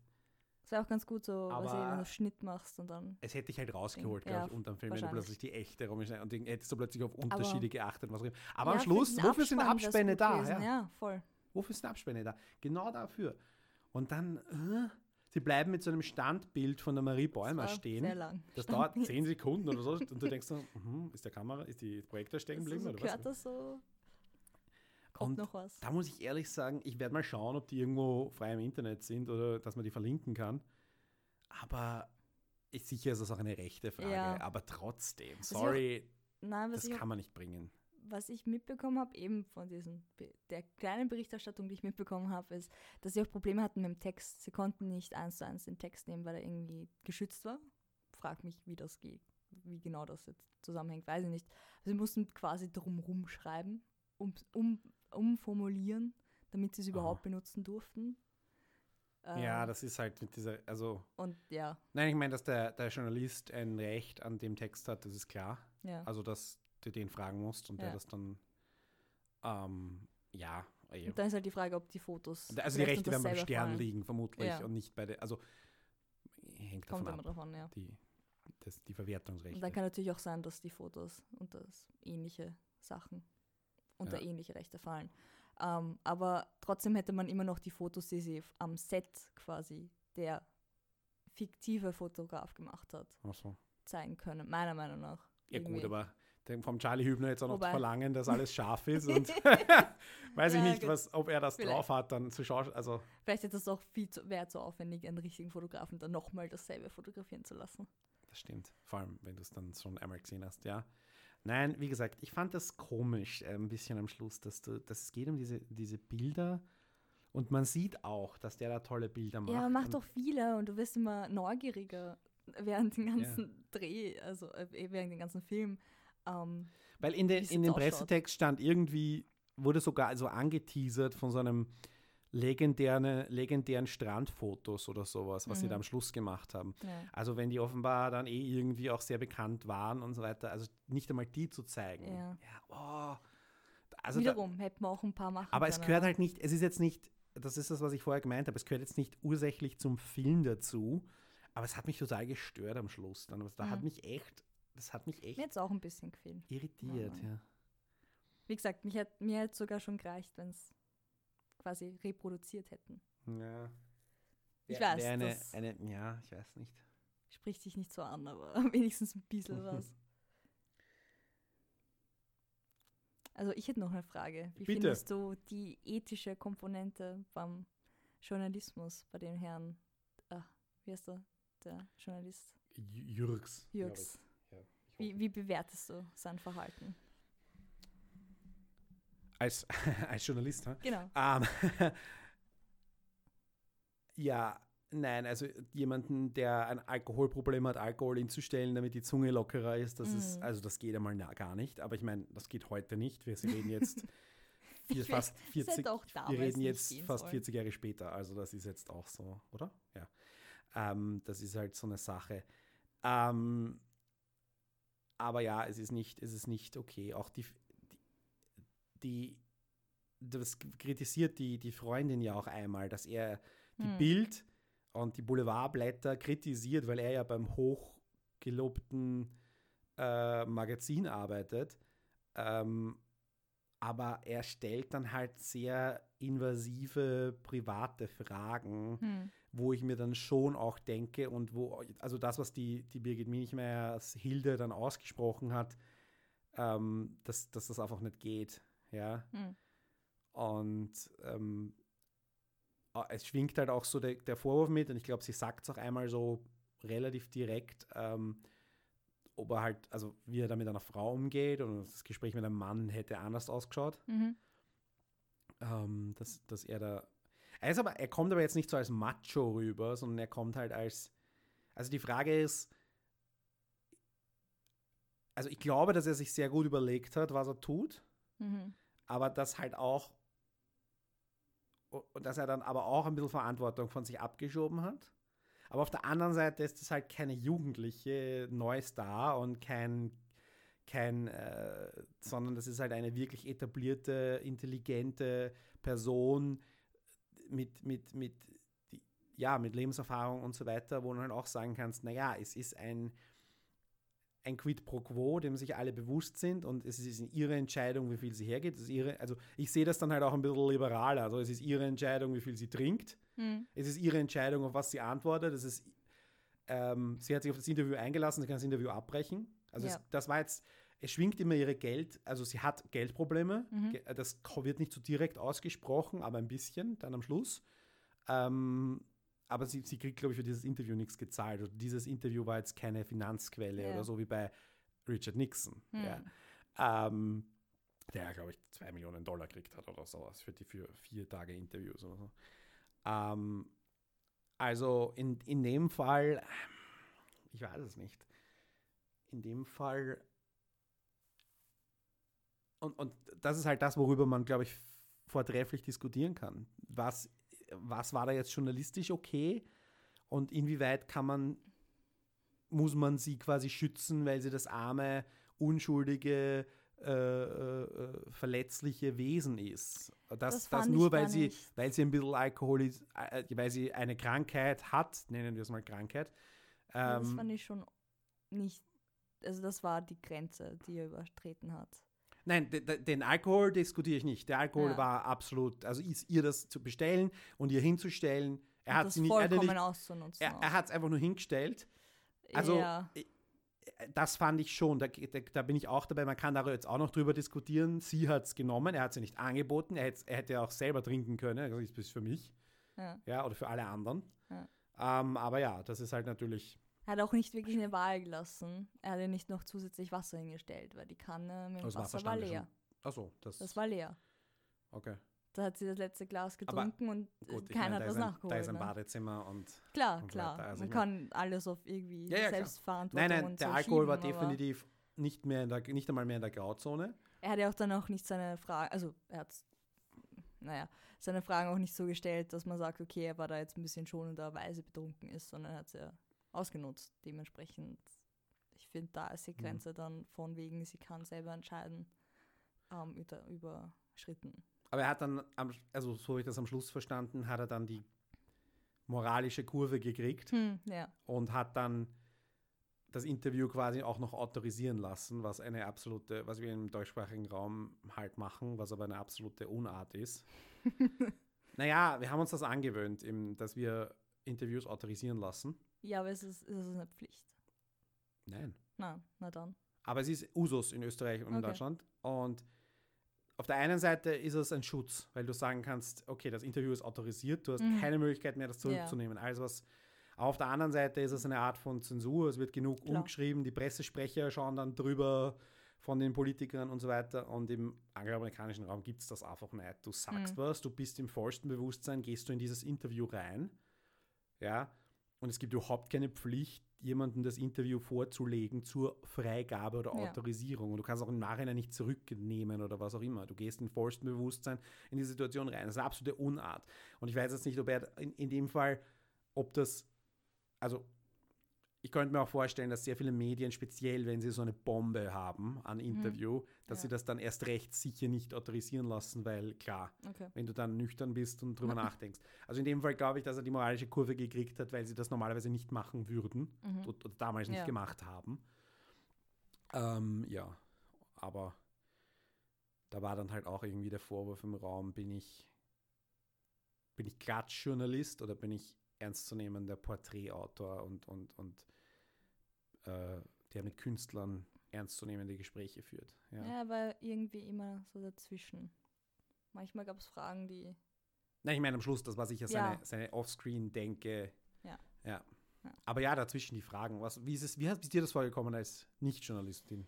[SPEAKER 3] Es wäre auch ganz gut so, was ich, wenn
[SPEAKER 2] Aber-
[SPEAKER 3] du Schnitt machst und dann.
[SPEAKER 2] es hätte ich halt rausgeholt,
[SPEAKER 3] Ja,
[SPEAKER 2] glaube ich, unterm Film, wenn du plötzlich die echte rumschneidest und dann hättest du plötzlich auf Unterschiede geachtet. Was. Aber
[SPEAKER 3] Ja,
[SPEAKER 2] am Schluss, wofür sind Abspänne
[SPEAKER 3] gut
[SPEAKER 2] da?
[SPEAKER 3] gewesen,
[SPEAKER 2] Ja?
[SPEAKER 3] ja, voll.
[SPEAKER 2] Wofür sind Abspänne da? Genau dafür. Und dann, äh, sie bleiben mit so einem Standbild von der Marie Bäumer stehen.
[SPEAKER 3] Sehr lang.
[SPEAKER 2] Das dauert zehn Sekunden oder so. Und du denkst so, mhm, ist der Kamera, ist die Projektor stecken geblieben
[SPEAKER 3] so
[SPEAKER 2] oder was?
[SPEAKER 3] das so? Kommt
[SPEAKER 2] Und
[SPEAKER 3] noch was?
[SPEAKER 2] Da muss ich ehrlich sagen, ich werde mal schauen, ob die irgendwo frei im Internet sind oder dass man die verlinken kann. Aber ist sicher ist das auch eine rechte Frage.
[SPEAKER 3] Ja.
[SPEAKER 2] Aber trotzdem,
[SPEAKER 3] ist auch-
[SPEAKER 2] sorry,
[SPEAKER 3] Nein,
[SPEAKER 2] das kann man nicht bringen.
[SPEAKER 3] Was ich mitbekommen habe, eben von diesen, der kleinen Berichterstattung, die ich mitbekommen habe, ist, dass sie auch Probleme hatten mit dem Text. Sie konnten nicht eins zu eins den Text nehmen, weil er irgendwie geschützt war. Frag mich, wie das geht, wie genau das jetzt zusammenhängt, weiß ich nicht. Sie mussten quasi drumrum schreiben, um, um, umformulieren, damit sie es überhaupt benutzen durften.
[SPEAKER 2] ja,
[SPEAKER 3] Ähm,
[SPEAKER 2] das ist halt mit dieser, also,
[SPEAKER 3] Und ja,
[SPEAKER 2] nein, ich meine, dass der, der Journalist ein Recht an dem Text hat, das ist klar.
[SPEAKER 3] ja.
[SPEAKER 2] Also, dass du den fragen musst und der
[SPEAKER 3] Ja.
[SPEAKER 2] das dann, ähm, ja, eh.
[SPEAKER 3] Und dann ist halt die Frage, ob die Fotos.
[SPEAKER 2] also die Rechte werden beim Stern
[SPEAKER 3] fallen.
[SPEAKER 2] liegen, vermutlich,
[SPEAKER 3] Ja.
[SPEAKER 2] und nicht bei der, also, hängt davon
[SPEAKER 3] Kommt immer
[SPEAKER 2] ab,
[SPEAKER 3] an, ja.
[SPEAKER 2] die, das, die
[SPEAKER 3] Und
[SPEAKER 2] Verwertungsrechte.
[SPEAKER 3] dann kann natürlich auch sein, dass die Fotos unter s- ähnliche Sachen, unter
[SPEAKER 2] Ja.
[SPEAKER 3] ähnliche Rechte fallen. Ähm, aber trotzdem hätte man immer noch die Fotos, die sie am Set quasi der fiktive Fotograf gemacht hat,
[SPEAKER 2] so.
[SPEAKER 3] zeigen können, meiner Meinung nach.
[SPEAKER 2] Ja gut,
[SPEAKER 3] Irgendwie.
[SPEAKER 2] aber den vom Charlie Hübner jetzt auch noch
[SPEAKER 3] Wobei-
[SPEAKER 2] zu verlangen, dass alles scharf ist und weiß ich
[SPEAKER 3] Ja,
[SPEAKER 2] nicht,
[SPEAKER 3] gut.
[SPEAKER 2] was, ob er das
[SPEAKER 3] Vielleicht.
[SPEAKER 2] drauf hat, dann zu schauen. Also
[SPEAKER 3] Vielleicht ist es auch viel zu, wäre zu aufwendig, einen richtigen Fotografen dann nochmal dasselbe fotografieren zu lassen.
[SPEAKER 2] das stimmt. Vor allem, wenn du es dann schon einmal gesehen hast, ja. Nein, wie gesagt, ich fand das komisch äh, ein bisschen am Schluss, dass, du, dass es geht um diese, diese Bilder und man sieht auch, dass der da tolle Bilder macht.
[SPEAKER 3] Ja, er macht doch viele und du wirst immer neugieriger während dem ganzen Dreh, also äh, während dem ganzen Film. Ähm,
[SPEAKER 2] Weil in,
[SPEAKER 3] es
[SPEAKER 2] in dem. Pressetext stand irgendwie, wurde sogar so angeteasert von so einem legendären, legendären Strandfotos oder sowas, was sie
[SPEAKER 3] Mhm.
[SPEAKER 2] da am Schluss gemacht haben.
[SPEAKER 3] ja.
[SPEAKER 2] Also wenn die offenbar dann eh irgendwie auch sehr bekannt waren und so weiter, also nicht einmal die zu zeigen.
[SPEAKER 3] Ja.
[SPEAKER 2] oh. also da,
[SPEAKER 3] Wiederum hätten wir auch ein paar machen
[SPEAKER 2] aber es
[SPEAKER 3] können,
[SPEAKER 2] gehört halt nicht, es ist jetzt nicht, das ist das, was ich vorher gemeint habe, es gehört jetzt nicht ursächlich zum Film dazu, aber es hat mich total gestört am Schluss. Dann, da hat
[SPEAKER 3] Mhm.
[SPEAKER 2] mich echt, das hat mich echt
[SPEAKER 3] Mir hat es auch ein bisschen gefehlt.
[SPEAKER 2] irritiert,
[SPEAKER 3] Ja.
[SPEAKER 2] ja.
[SPEAKER 3] Wie gesagt, mich hätt, mir hätte sogar schon gereicht, wenn es quasi reproduziert hätten.
[SPEAKER 2] Ja.
[SPEAKER 3] Ich
[SPEAKER 2] Wär-
[SPEAKER 3] weiß,
[SPEAKER 2] eine,
[SPEAKER 3] das-
[SPEAKER 2] eine, ja, ich weiß nicht.
[SPEAKER 3] Spricht sich nicht so an, aber wenigstens ein bisschen was. Also ich hätte noch eine Frage. Wie
[SPEAKER 2] Bitte.
[SPEAKER 3] findest du die ethische Komponente beim Journalismus bei dem Herrn, ah, wie heißt er, der Journalist
[SPEAKER 2] J- Jürgs.
[SPEAKER 3] Jürgs? Wie, wie bewertest du sein Verhalten?
[SPEAKER 2] Als, als Journalist, ha?
[SPEAKER 3] Genau.
[SPEAKER 2] Ähm, ja, nein, also jemanden, der ein Alkoholproblem hat, Alkohol hinzustellen, damit die Zunge lockerer ist, das ist,
[SPEAKER 3] Mhm.
[SPEAKER 2] also das geht einmal gar nicht. Aber ich meine, das geht heute nicht. Wir reden jetzt vier, fast
[SPEAKER 3] weiß, es
[SPEAKER 2] 40,
[SPEAKER 3] hätte auch
[SPEAKER 2] wir reden jetzt fast
[SPEAKER 3] sollen.
[SPEAKER 2] 40 Jahre später. Also das ist jetzt auch so, oder? Ja. Ähm, das ist halt so eine Sache. Ähm, aber ja, es ist nicht, es ist nicht okay. Auch die, die, das kritisiert die, die Freundin ja auch einmal, dass er die
[SPEAKER 3] Hm.
[SPEAKER 2] Bild und die Boulevardblätter kritisiert, weil er ja beim hochgelobten äh, Magazin arbeitet. Ähm, aber er stellt dann halt sehr invasive private Fragen,
[SPEAKER 3] Hm.
[SPEAKER 2] Wo ich mir dann schon auch denke und wo, also das, was die, die Birgit Minichmeier als Hilde dann ausgesprochen hat, ähm, dass, dass das einfach nicht geht. Ja.
[SPEAKER 3] Hm.
[SPEAKER 2] Und ähm, es schwingt halt auch so der, der Vorwurf mit, und ich glaube, sie sagt es auch einmal so relativ direkt, ähm, ob er halt, also wie er da mit einer Frau umgeht und das Gespräch mit einem Mann hätte anders ausgeschaut,
[SPEAKER 3] Mhm.
[SPEAKER 2] ähm, dass, dass er da. Er, ist aber, er kommt aber jetzt nicht so als Macho rüber, sondern er kommt halt als. Also die Frage ist, also ich glaube, dass er sich sehr gut überlegt hat, was er tut
[SPEAKER 3] Mhm.
[SPEAKER 2] aber dass halt auch, und dass er dann aber auch ein bisschen Verantwortung von sich abgeschoben hat. Aber auf der anderen Seite ist es halt keine jugendliche Neustar und kein, kein äh, sondern das ist halt eine wirklich etablierte, intelligente Person mit, mit, mit, ja, mit Lebenserfahrung und so weiter, wo du halt auch sagen kannst, naja, es ist ein, ein Quid pro quo, dem sich alle bewusst sind und es ist ihre Entscheidung, wie viel sie hergeht. Es ist ihre, also ich sehe das dann halt auch ein bisschen liberaler. Also es ist ihre Entscheidung, wie viel sie trinkt.
[SPEAKER 3] Hm.
[SPEAKER 2] Es ist ihre Entscheidung, auf was sie antwortet. Es ist, ähm, sie hat sich auf das Interview eingelassen, sie kann das Interview abbrechen. Also
[SPEAKER 3] Ja.
[SPEAKER 2] es, das war jetzt, es schwingt immer ihre Geld, also sie hat Geldprobleme.
[SPEAKER 3] Mhm.
[SPEAKER 2] Das wird nicht so direkt ausgesprochen, aber ein bisschen dann am Schluss. Ähm, aber sie, sie kriegt, glaube ich, für dieses Interview nichts gezahlt. Und dieses Interview war jetzt keine Finanzquelle
[SPEAKER 3] Ja.
[SPEAKER 2] oder so wie bei Richard Nixon.
[SPEAKER 3] Hm.
[SPEAKER 2] Ja. Ähm, der, glaube ich, zwei Millionen Dollar gekriegt hat oder sowas für die für vier Tage Interviews oder so. Ähm, also in, in dem Fall, ich weiß es nicht. In dem Fall, und, und das ist halt das, worüber man, glaube ich, vortrefflich diskutieren kann. Was, was war da jetzt journalistisch okay und inwieweit kann man, muss man sie quasi schützen, weil sie das arme, unschuldige, äh, äh, äh, verletzliche Wesen ist. Das,
[SPEAKER 3] Das
[SPEAKER 2] das, nur, weil sie,
[SPEAKER 3] nicht.
[SPEAKER 2] weil sie ein bisschen Alkoholis, äh, weil sie eine Krankheit hat, nennen wir es mal Krankheit.
[SPEAKER 3] Ja, das
[SPEAKER 2] Ähm,
[SPEAKER 3] fand ich schon nicht, also das war die Grenze, die er übertreten hat.
[SPEAKER 2] Nein, de- de- den Alkohol diskutiere ich nicht. Der Alkohol
[SPEAKER 3] Ja.
[SPEAKER 2] war absolut, also ist ihr das zu bestellen und ihr hinzustellen. Er hat
[SPEAKER 3] das
[SPEAKER 2] sie nicht, er er, er hat es einfach nur hingestellt. also-
[SPEAKER 3] ja.
[SPEAKER 2] Das fand ich schon, da, da, da bin ich auch dabei. Man kann darüber jetzt auch noch drüber diskutieren. Sie hat es genommen, er hat sie nicht angeboten. Er, er hätte auch selber trinken können. Also ist das für mich
[SPEAKER 3] Ja.
[SPEAKER 2] ja, oder für alle anderen.
[SPEAKER 3] Ja.
[SPEAKER 2] Ähm, aber ja, das ist halt natürlich.
[SPEAKER 3] Er hat auch nicht wirklich eine Wahl gelassen. Er hat ja nicht noch zusätzlich Wasser hingestellt, weil die Kanne mit dem
[SPEAKER 2] Also das
[SPEAKER 3] Wasser, war leer.
[SPEAKER 2] schon. Achso, das,
[SPEAKER 3] Das war leer.
[SPEAKER 2] okay.
[SPEAKER 3] Da hat sie das letzte Glas
[SPEAKER 2] Aber
[SPEAKER 3] getrunken und äh,
[SPEAKER 2] Gut,
[SPEAKER 3] keiner
[SPEAKER 2] meine,
[SPEAKER 3] hat
[SPEAKER 2] da ist ein,
[SPEAKER 3] nachgeholt.
[SPEAKER 2] Da ist ein
[SPEAKER 3] ne?
[SPEAKER 2] Badezimmer und
[SPEAKER 3] Klar,
[SPEAKER 2] und
[SPEAKER 3] klar.
[SPEAKER 2] Also
[SPEAKER 3] Man kann alles auf irgendwie
[SPEAKER 2] Ja, ja.
[SPEAKER 3] Selbstverantwortung
[SPEAKER 2] Nein, nein,
[SPEAKER 3] und
[SPEAKER 2] der
[SPEAKER 3] so
[SPEAKER 2] Alkohol war
[SPEAKER 3] aber
[SPEAKER 2] definitiv nicht mehr in der, nicht einmal mehr in der Grauzone.
[SPEAKER 3] Er hat ja auch dann auch nicht seine Frage, also er hat, naja, seine Fragen auch nicht so gestellt, dass man sagt, okay, er war da jetzt ein bisschen schonenderweise betrunken ist, sondern er hat es ja ausgenutzt. Dementsprechend, ich finde, da ist die
[SPEAKER 2] Mhm.
[SPEAKER 3] Grenze dann von wegen, sie kann selber entscheiden, ähm, über, überschritten.
[SPEAKER 2] Aber er hat dann, am, also so habe ich das am Schluss verstanden, hat er dann die moralische Kurve gekriegt
[SPEAKER 3] Hm, ja.
[SPEAKER 2] und hat dann das Interview quasi auch noch autorisieren lassen, was eine absolute, was wir im deutschsprachigen Raum halt machen, was aber eine absolute Unart ist. naja, wir haben uns das angewöhnt, eben, dass wir Interviews autorisieren lassen.
[SPEAKER 3] Ja, aber es ist, es ist eine Pflicht.
[SPEAKER 2] Nein.
[SPEAKER 3] Na, na dann.
[SPEAKER 2] Aber es ist Usus in Österreich und in
[SPEAKER 3] Okay.
[SPEAKER 2] Deutschland. Und auf der einen Seite ist es ein Schutz, weil du sagen kannst, okay, das Interview ist autorisiert, du hast
[SPEAKER 3] Mhm.
[SPEAKER 2] keine Möglichkeit mehr, das zurückzunehmen. Also was auf der anderen Seite ist es eine Art von Zensur, es wird genug
[SPEAKER 3] Klar.
[SPEAKER 2] umgeschrieben, die Pressesprecher schauen dann drüber von den Politikern und so weiter. Und im angloamerikanischen Raum gibt es das einfach nicht. Du sagst
[SPEAKER 3] Mhm.
[SPEAKER 2] was, du bist im vollsten Bewusstsein, gehst du in dieses Interview rein. Ja, und es gibt überhaupt keine Pflicht, jemandem das Interview vorzulegen zur Freigabe oder
[SPEAKER 3] Ja.
[SPEAKER 2] Autorisierung. Und du kannst auch im Nachhinein nicht zurücknehmen oder was auch immer. Du gehst in vollstem Bewusstsein in die Situation rein. Das ist eine absolute Unart. Und ich weiß jetzt nicht, ob er in, in dem Fall, ob das, also ich könnte mir auch vorstellen, dass sehr viele Medien, speziell wenn sie so eine Bombe haben an Interview, dass
[SPEAKER 3] Ja.
[SPEAKER 2] sie das dann erst recht sicher nicht autorisieren lassen, weil klar,
[SPEAKER 3] Okay.
[SPEAKER 2] wenn du dann nüchtern bist und drüber nachdenkst. Also in dem Fall glaube ich, dass er die moralische Kurve gekriegt hat, weil sie das normalerweise nicht machen würden
[SPEAKER 3] Mhm.
[SPEAKER 2] oder, oder damals nicht
[SPEAKER 3] Ja.
[SPEAKER 2] gemacht haben. Ähm, ja, aber da war dann halt auch irgendwie der Vorwurf im Raum, bin ich, bin ich Klatschjournalist oder bin ich ernstzunehmender Porträtautor und, und, und äh, der mit Künstlern ernstzunehmende Gespräche führt. Ja.
[SPEAKER 3] Ja, aber irgendwie immer so dazwischen. Manchmal gab es Fragen, die.
[SPEAKER 2] Nein, ich meine am Schluss, das war sicher seine,
[SPEAKER 3] Ja.
[SPEAKER 2] seine Offscreen-Denke.
[SPEAKER 3] Ja.
[SPEAKER 2] ja.
[SPEAKER 3] Ja.
[SPEAKER 2] Aber ja, dazwischen die Fragen. Was, wie, ist es, wie ist dir das vorgekommen als Nicht-Journalistin?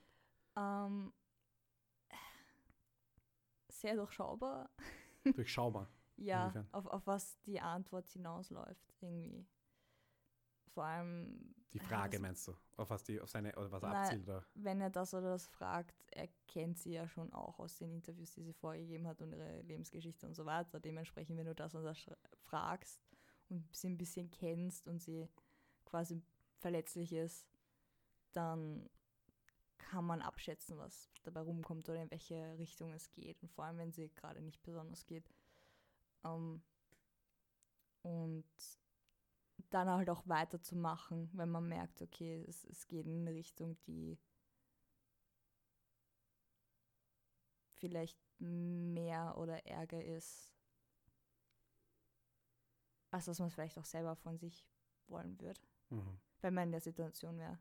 [SPEAKER 3] Ähm, sehr durchschaubar.
[SPEAKER 2] Durchschaubar.
[SPEAKER 3] Ja,
[SPEAKER 2] Inwiefern?
[SPEAKER 3] auf, auf was die Antwort hinausläuft, irgendwie. Vor allem.
[SPEAKER 2] Die Frage
[SPEAKER 3] also,
[SPEAKER 2] meinst du? Auf was, die, auf seine, oder was er abzielt? Oder?
[SPEAKER 3] Wenn er das oder das fragt, er kennt sie ja schon auch aus den Interviews, die sie vorgegeben hat und ihre Lebensgeschichte und so weiter. Dementsprechend, wenn du das und das fragst und sie ein bisschen kennst und sie quasi verletzlich ist, dann kann man abschätzen, was dabei rumkommt oder in welche Richtung es geht. Und vor allem, wenn sie gerade nicht besonders geht. Ähm, und dann halt auch weiterzumachen, wenn man merkt, okay, es, es geht in eine Richtung, die vielleicht mehr oder ärger ist, als dass man es vielleicht auch selber von sich wollen würde,
[SPEAKER 2] Mhm.
[SPEAKER 3] wenn man in der Situation wäre.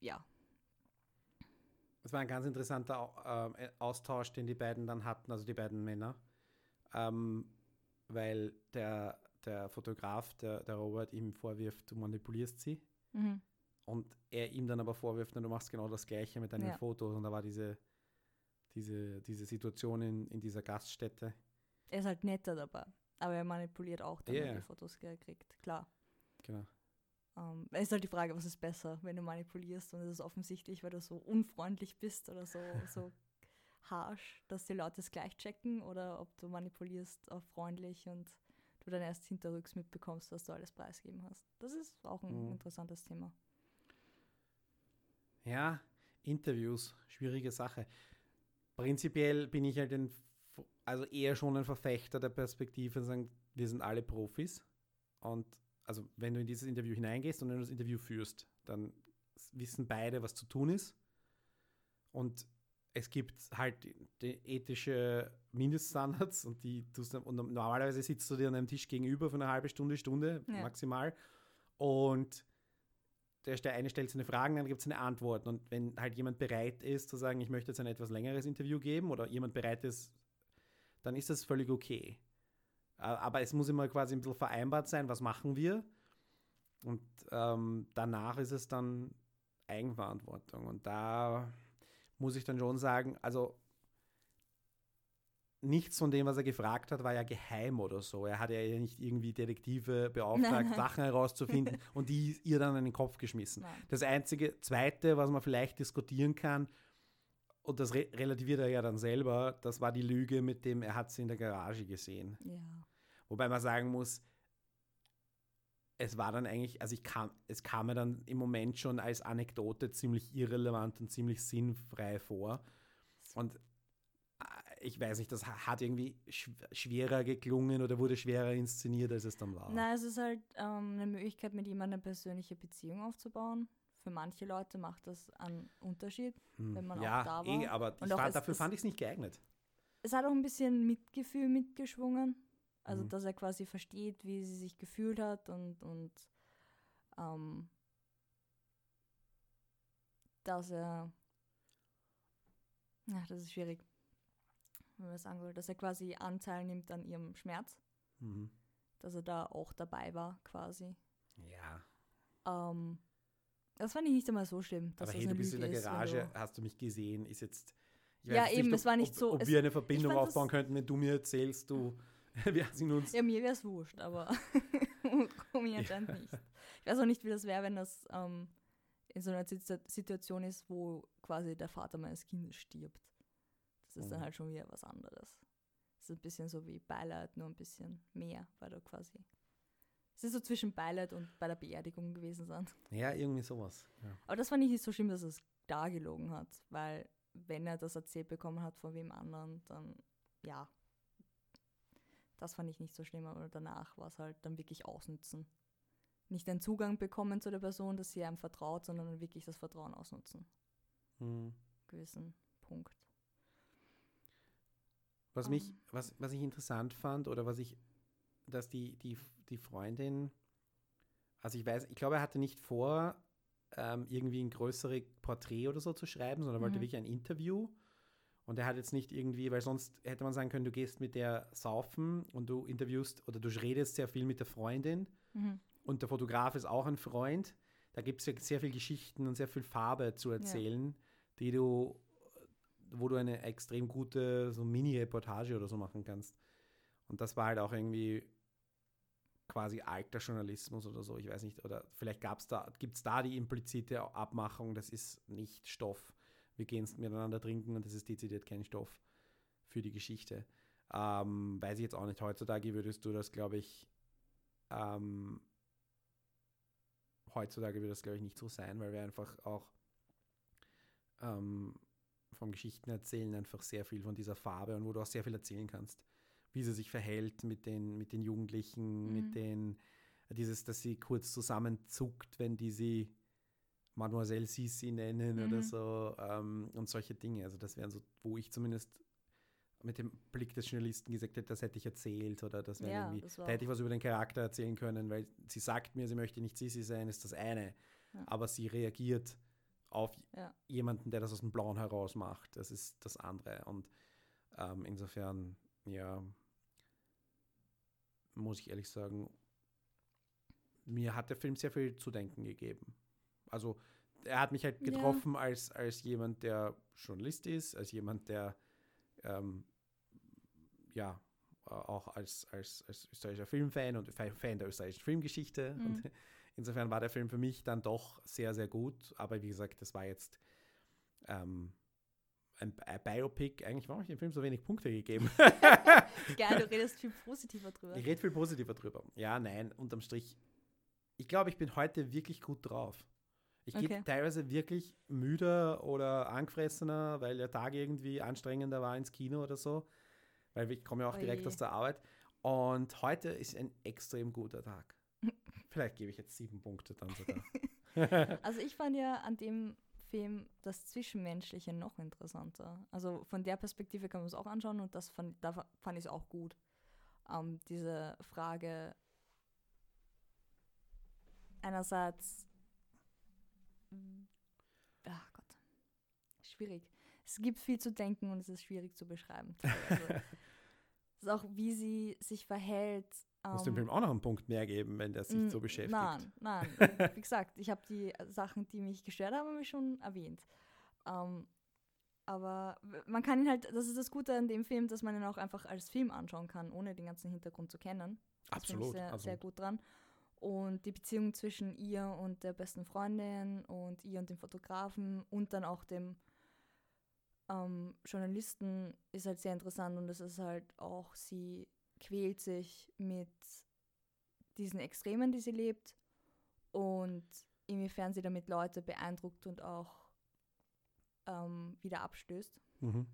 [SPEAKER 3] Ja,
[SPEAKER 2] Es war ein ganz interessanter ähm, Austausch, den die beiden dann hatten, also die beiden Männer. Ähm, weil der, der Fotograf, der, der Robert, ihm vorwirft, du manipulierst sie.
[SPEAKER 3] mhm.
[SPEAKER 2] Und er ihm dann aber vorwirft, du machst genau das Gleiche mit deinen
[SPEAKER 3] Ja.
[SPEAKER 2] Fotos. Und da war diese, diese, diese Situation in, in dieser Gaststätte.
[SPEAKER 3] er ist halt netter dabei, aber er manipuliert auch, damit
[SPEAKER 2] Ja,
[SPEAKER 3] er die Fotos gekriegt, klar.
[SPEAKER 2] Genau.
[SPEAKER 3] Ähm, es ist halt die Frage, was ist besser, wenn du manipulierst und es ist offensichtlich, weil du so unfreundlich bist oder so, so harsh, dass die Leute es gleich checken oder ob du manipulierst auf freundlich und du dann erst hinterrücks mitbekommst, dass du alles preisgeben hast. Das ist auch ein
[SPEAKER 2] Mhm.
[SPEAKER 3] interessantes Thema.
[SPEAKER 2] Ja, Interviews, schwierige Sache. Prinzipiell bin ich halt ein, also eher schon ein Verfechter der Perspektive, sagen, wir sind alle Profis. Und also wenn du in dieses Interview hineingehst und wenn du das Interview führst, dann wissen beide, was zu tun ist. Und es gibt halt ethische Mindeststandards und die tust und normalerweise sitzt du dir an einem Tisch gegenüber für eine halbe Stunde, Stunde
[SPEAKER 3] Ja.
[SPEAKER 2] maximal. Und der, der eine stellt seine Fragen, dann gibt es eine Antwort. Und wenn halt jemand bereit ist zu sagen, ich möchte jetzt ein etwas längeres Interview geben oder jemand bereit ist, dann ist das völlig okay. Aber es muss immer quasi ein bisschen vereinbart sein, was machen wir. Und ähm, danach ist es dann Eigenverantwortung. Und da muss ich dann schon sagen, also nichts von dem, was er gefragt hat, war ja geheim oder so. Er hat ja nicht irgendwie Detektive beauftragt, Sachen herauszufinden und die ihr dann in den Kopf geschmissen.
[SPEAKER 3] Nein.
[SPEAKER 2] Das einzige, zweite, was man vielleicht diskutieren kann, und das re relativiert er ja dann selber, das war die Lüge mit dem, er hat sie in der Garage gesehen.
[SPEAKER 3] Ja.
[SPEAKER 2] Wobei man sagen muss, es war dann eigentlich, also ich kam, es kam mir dann im Moment schon als Anekdote ziemlich irrelevant und ziemlich sinnfrei vor. Und äh, ich weiß nicht, das ha- hat irgendwie schw schwerer geklungen oder wurde schwerer inszeniert, als es dann war.
[SPEAKER 3] Na, es ist halt ähm, eine Möglichkeit, mit jemandem eine persönliche Beziehung aufzubauen. Für manche Leute macht das einen Unterschied.
[SPEAKER 2] Hm.
[SPEAKER 3] wenn man auch
[SPEAKER 2] ja,
[SPEAKER 3] da
[SPEAKER 2] eh,
[SPEAKER 3] war.
[SPEAKER 2] aber ich
[SPEAKER 3] Und auch
[SPEAKER 2] fand,
[SPEAKER 3] es-
[SPEAKER 2] dafür
[SPEAKER 3] es-
[SPEAKER 2] fand ich es nicht geeignet.
[SPEAKER 3] Es hat auch ein bisschen Mitgefühl mitgeschwungen. Also,
[SPEAKER 2] Mhm.
[SPEAKER 3] dass er quasi versteht, wie sie sich gefühlt hat und, und ähm, dass er. Ja, das ist schwierig, wenn man das sagen will. Dass er quasi Anteil nimmt an ihrem Schmerz.
[SPEAKER 2] Mhm.
[SPEAKER 3] Dass er da auch dabei war, quasi.
[SPEAKER 2] Ja,
[SPEAKER 3] Ähm, das fand ich nicht einmal so schlimm.
[SPEAKER 2] Aber hey, du bist in
[SPEAKER 3] Lüge
[SPEAKER 2] der
[SPEAKER 3] ist, wenn
[SPEAKER 2] Garage,
[SPEAKER 3] du-
[SPEAKER 2] hast du mich gesehen, ist jetzt.
[SPEAKER 3] Ja, eben,
[SPEAKER 2] ob,
[SPEAKER 3] es war nicht so-
[SPEAKER 2] Ob
[SPEAKER 3] es-
[SPEAKER 2] wir eine Verbindung aufbauen könnten, wenn du mir erzählst, du, wir sind uns.
[SPEAKER 3] Ja, mir wäre es wurscht, aber Romy anscheinend nicht. Ich weiß auch nicht, wie das wäre, wenn das ähm, in so einer Situ- Situation ist, wo quasi der Vater meines Kindes stirbt. Das ist dann
[SPEAKER 2] Mhm.
[SPEAKER 3] halt schon wieder was anderes. Das ist ein bisschen so wie Beileid, nur ein bisschen mehr, weil du quasi. Es ist so zwischen Beileid und bei der Beerdigung gewesen sind.
[SPEAKER 2] Ja, irgendwie sowas. Ja.
[SPEAKER 3] Aber das fand ich nicht so schlimm, dass er es da gelogen hat, weil wenn er das erzählt bekommen hat von wem anderen, dann ja. Das fand ich nicht so schlimm, aber danach war es halt dann wirklich ausnutzen. Nicht den Zugang bekommen zu der Person, dass sie einem vertraut, sondern wirklich das Vertrauen ausnutzen.
[SPEAKER 2] Hm.
[SPEAKER 3] Gewissen Punkt.
[SPEAKER 2] Was mich,
[SPEAKER 3] Ähm.
[SPEAKER 2] was, was ich interessant fand, oder was ich, dass die, die, die Freundin, also ich weiß, ich glaube, er hatte nicht vor, ähm, irgendwie ein größeres Porträt oder so zu schreiben, sondern wollte
[SPEAKER 3] Mhm.
[SPEAKER 2] wirklich ein Interview. Und er hat jetzt nicht irgendwie, weil sonst hätte man sagen können, du gehst mit der saufen und du interviewst oder du redest sehr viel mit der Freundin
[SPEAKER 3] Mhm.
[SPEAKER 2] und der Fotograf ist auch ein Freund. Da gibt es ja sehr viel Geschichten und sehr viel Farbe zu erzählen, die du, wo du eine extrem gute so Mini-Reportage oder so machen kannst. Und das war halt auch irgendwie quasi alter Journalismus oder so, ich weiß nicht, oder vielleicht da, gibt es da die implizite Abmachung, das ist nicht Stoff. Wir gehen miteinander trinken und das ist dezidiert kein Stoff für die Geschichte. Ähm, weiß ich jetzt auch nicht. Heutzutage würdest du das, glaube ich, ähm, heutzutage würde das, glaube ich, nicht so sein, weil wir einfach auch ähm, vom Geschichtenerzählen einfach sehr viel von dieser Farbe und wo du auch sehr viel erzählen kannst, wie sie sich verhält mit den, mit den Jugendlichen,
[SPEAKER 3] Mhm.
[SPEAKER 2] mit den, dieses, dass sie kurz zusammenzuckt, wenn die sie Mademoiselle Sissi nennen oder
[SPEAKER 3] Mhm.
[SPEAKER 2] so ähm, und solche Dinge. Also das wären so, wo ich zumindest mit dem Blick des Journalisten gesagt hätte, das hätte ich erzählt oder das wäre
[SPEAKER 3] Ja,
[SPEAKER 2] irgendwie,
[SPEAKER 3] das
[SPEAKER 2] da hätte ich was über den Charakter erzählen können, weil sie sagt mir, sie möchte nicht Sissi sein, ist das eine.
[SPEAKER 3] Ja.
[SPEAKER 2] Aber sie reagiert auf
[SPEAKER 3] Ja.
[SPEAKER 2] jemanden, der das aus dem Blauen heraus macht. Das ist das andere. Und ähm, insofern, ja, muss ich ehrlich sagen, mir hat der Film sehr viel zu denken gegeben. Also er hat mich halt
[SPEAKER 3] Ja.
[SPEAKER 2] getroffen als, als jemand, der Journalist ist, als jemand, der ähm, ja auch als, als, als österreichischer Filmfan und Fa- Fan der österreichischen Filmgeschichte.
[SPEAKER 3] Mhm.
[SPEAKER 2] Und insofern war der Film für mich dann doch sehr, sehr gut. Aber wie gesagt, das war jetzt ähm, ein, ein Biopic. Eigentlich, warum habe ich dem Film so wenig Punkte gegeben?
[SPEAKER 3] Geil, du redest viel positiver drüber.
[SPEAKER 2] Ich rede viel positiver drüber. Ja, nein, unterm Strich. Ich glaube, ich bin heute wirklich gut drauf. Ich gehe
[SPEAKER 3] Okay.
[SPEAKER 2] teilweise wirklich müder oder angefressener, weil der Tag irgendwie anstrengender war ins Kino oder so. Weil ich komme ja auch direkt
[SPEAKER 3] Oje.
[SPEAKER 2] aus der Arbeit. Und heute ist ein extrem guter Tag. Vielleicht gebe ich jetzt sieben Punkte dann sogar.
[SPEAKER 3] Also ich fand ja an dem Film das Zwischenmenschliche noch interessanter. Also von der Perspektive kann man es auch anschauen und das fand, da fa- fand ich es auch gut. Ähm, diese Frage einerseits, ach Gott, schwierig. Es gibt viel zu denken und es ist schwierig zu beschreiben. teilweise. es ist auch, wie sie sich verhält
[SPEAKER 2] Muss dem
[SPEAKER 3] Ähm,
[SPEAKER 2] Film auch noch einen Punkt mehr geben, wenn der sich
[SPEAKER 3] Mm,
[SPEAKER 2] so beschäftigt.
[SPEAKER 3] Nein, nein. Wie gesagt, ich habe die Sachen, die mich gestört haben, habe ich schon erwähnt. Ähm, aber man kann ihn halt, das ist das Gute an dem Film, dass man ihn auch einfach als Film anschauen kann, ohne den ganzen Hintergrund zu kennen. Das finde ich
[SPEAKER 2] Absolut.
[SPEAKER 3] sehr,
[SPEAKER 2] also,
[SPEAKER 3] sehr gut dran. Und die Beziehung zwischen ihr und der besten Freundin und ihr und dem Fotografen und dann auch dem ähm, Journalisten ist halt sehr interessant und es ist halt auch, sie quält sich mit diesen Extremen, die sie lebt und inwiefern sie damit Leute beeindruckt und auch ähm, wieder abstößt.
[SPEAKER 2] Mhm.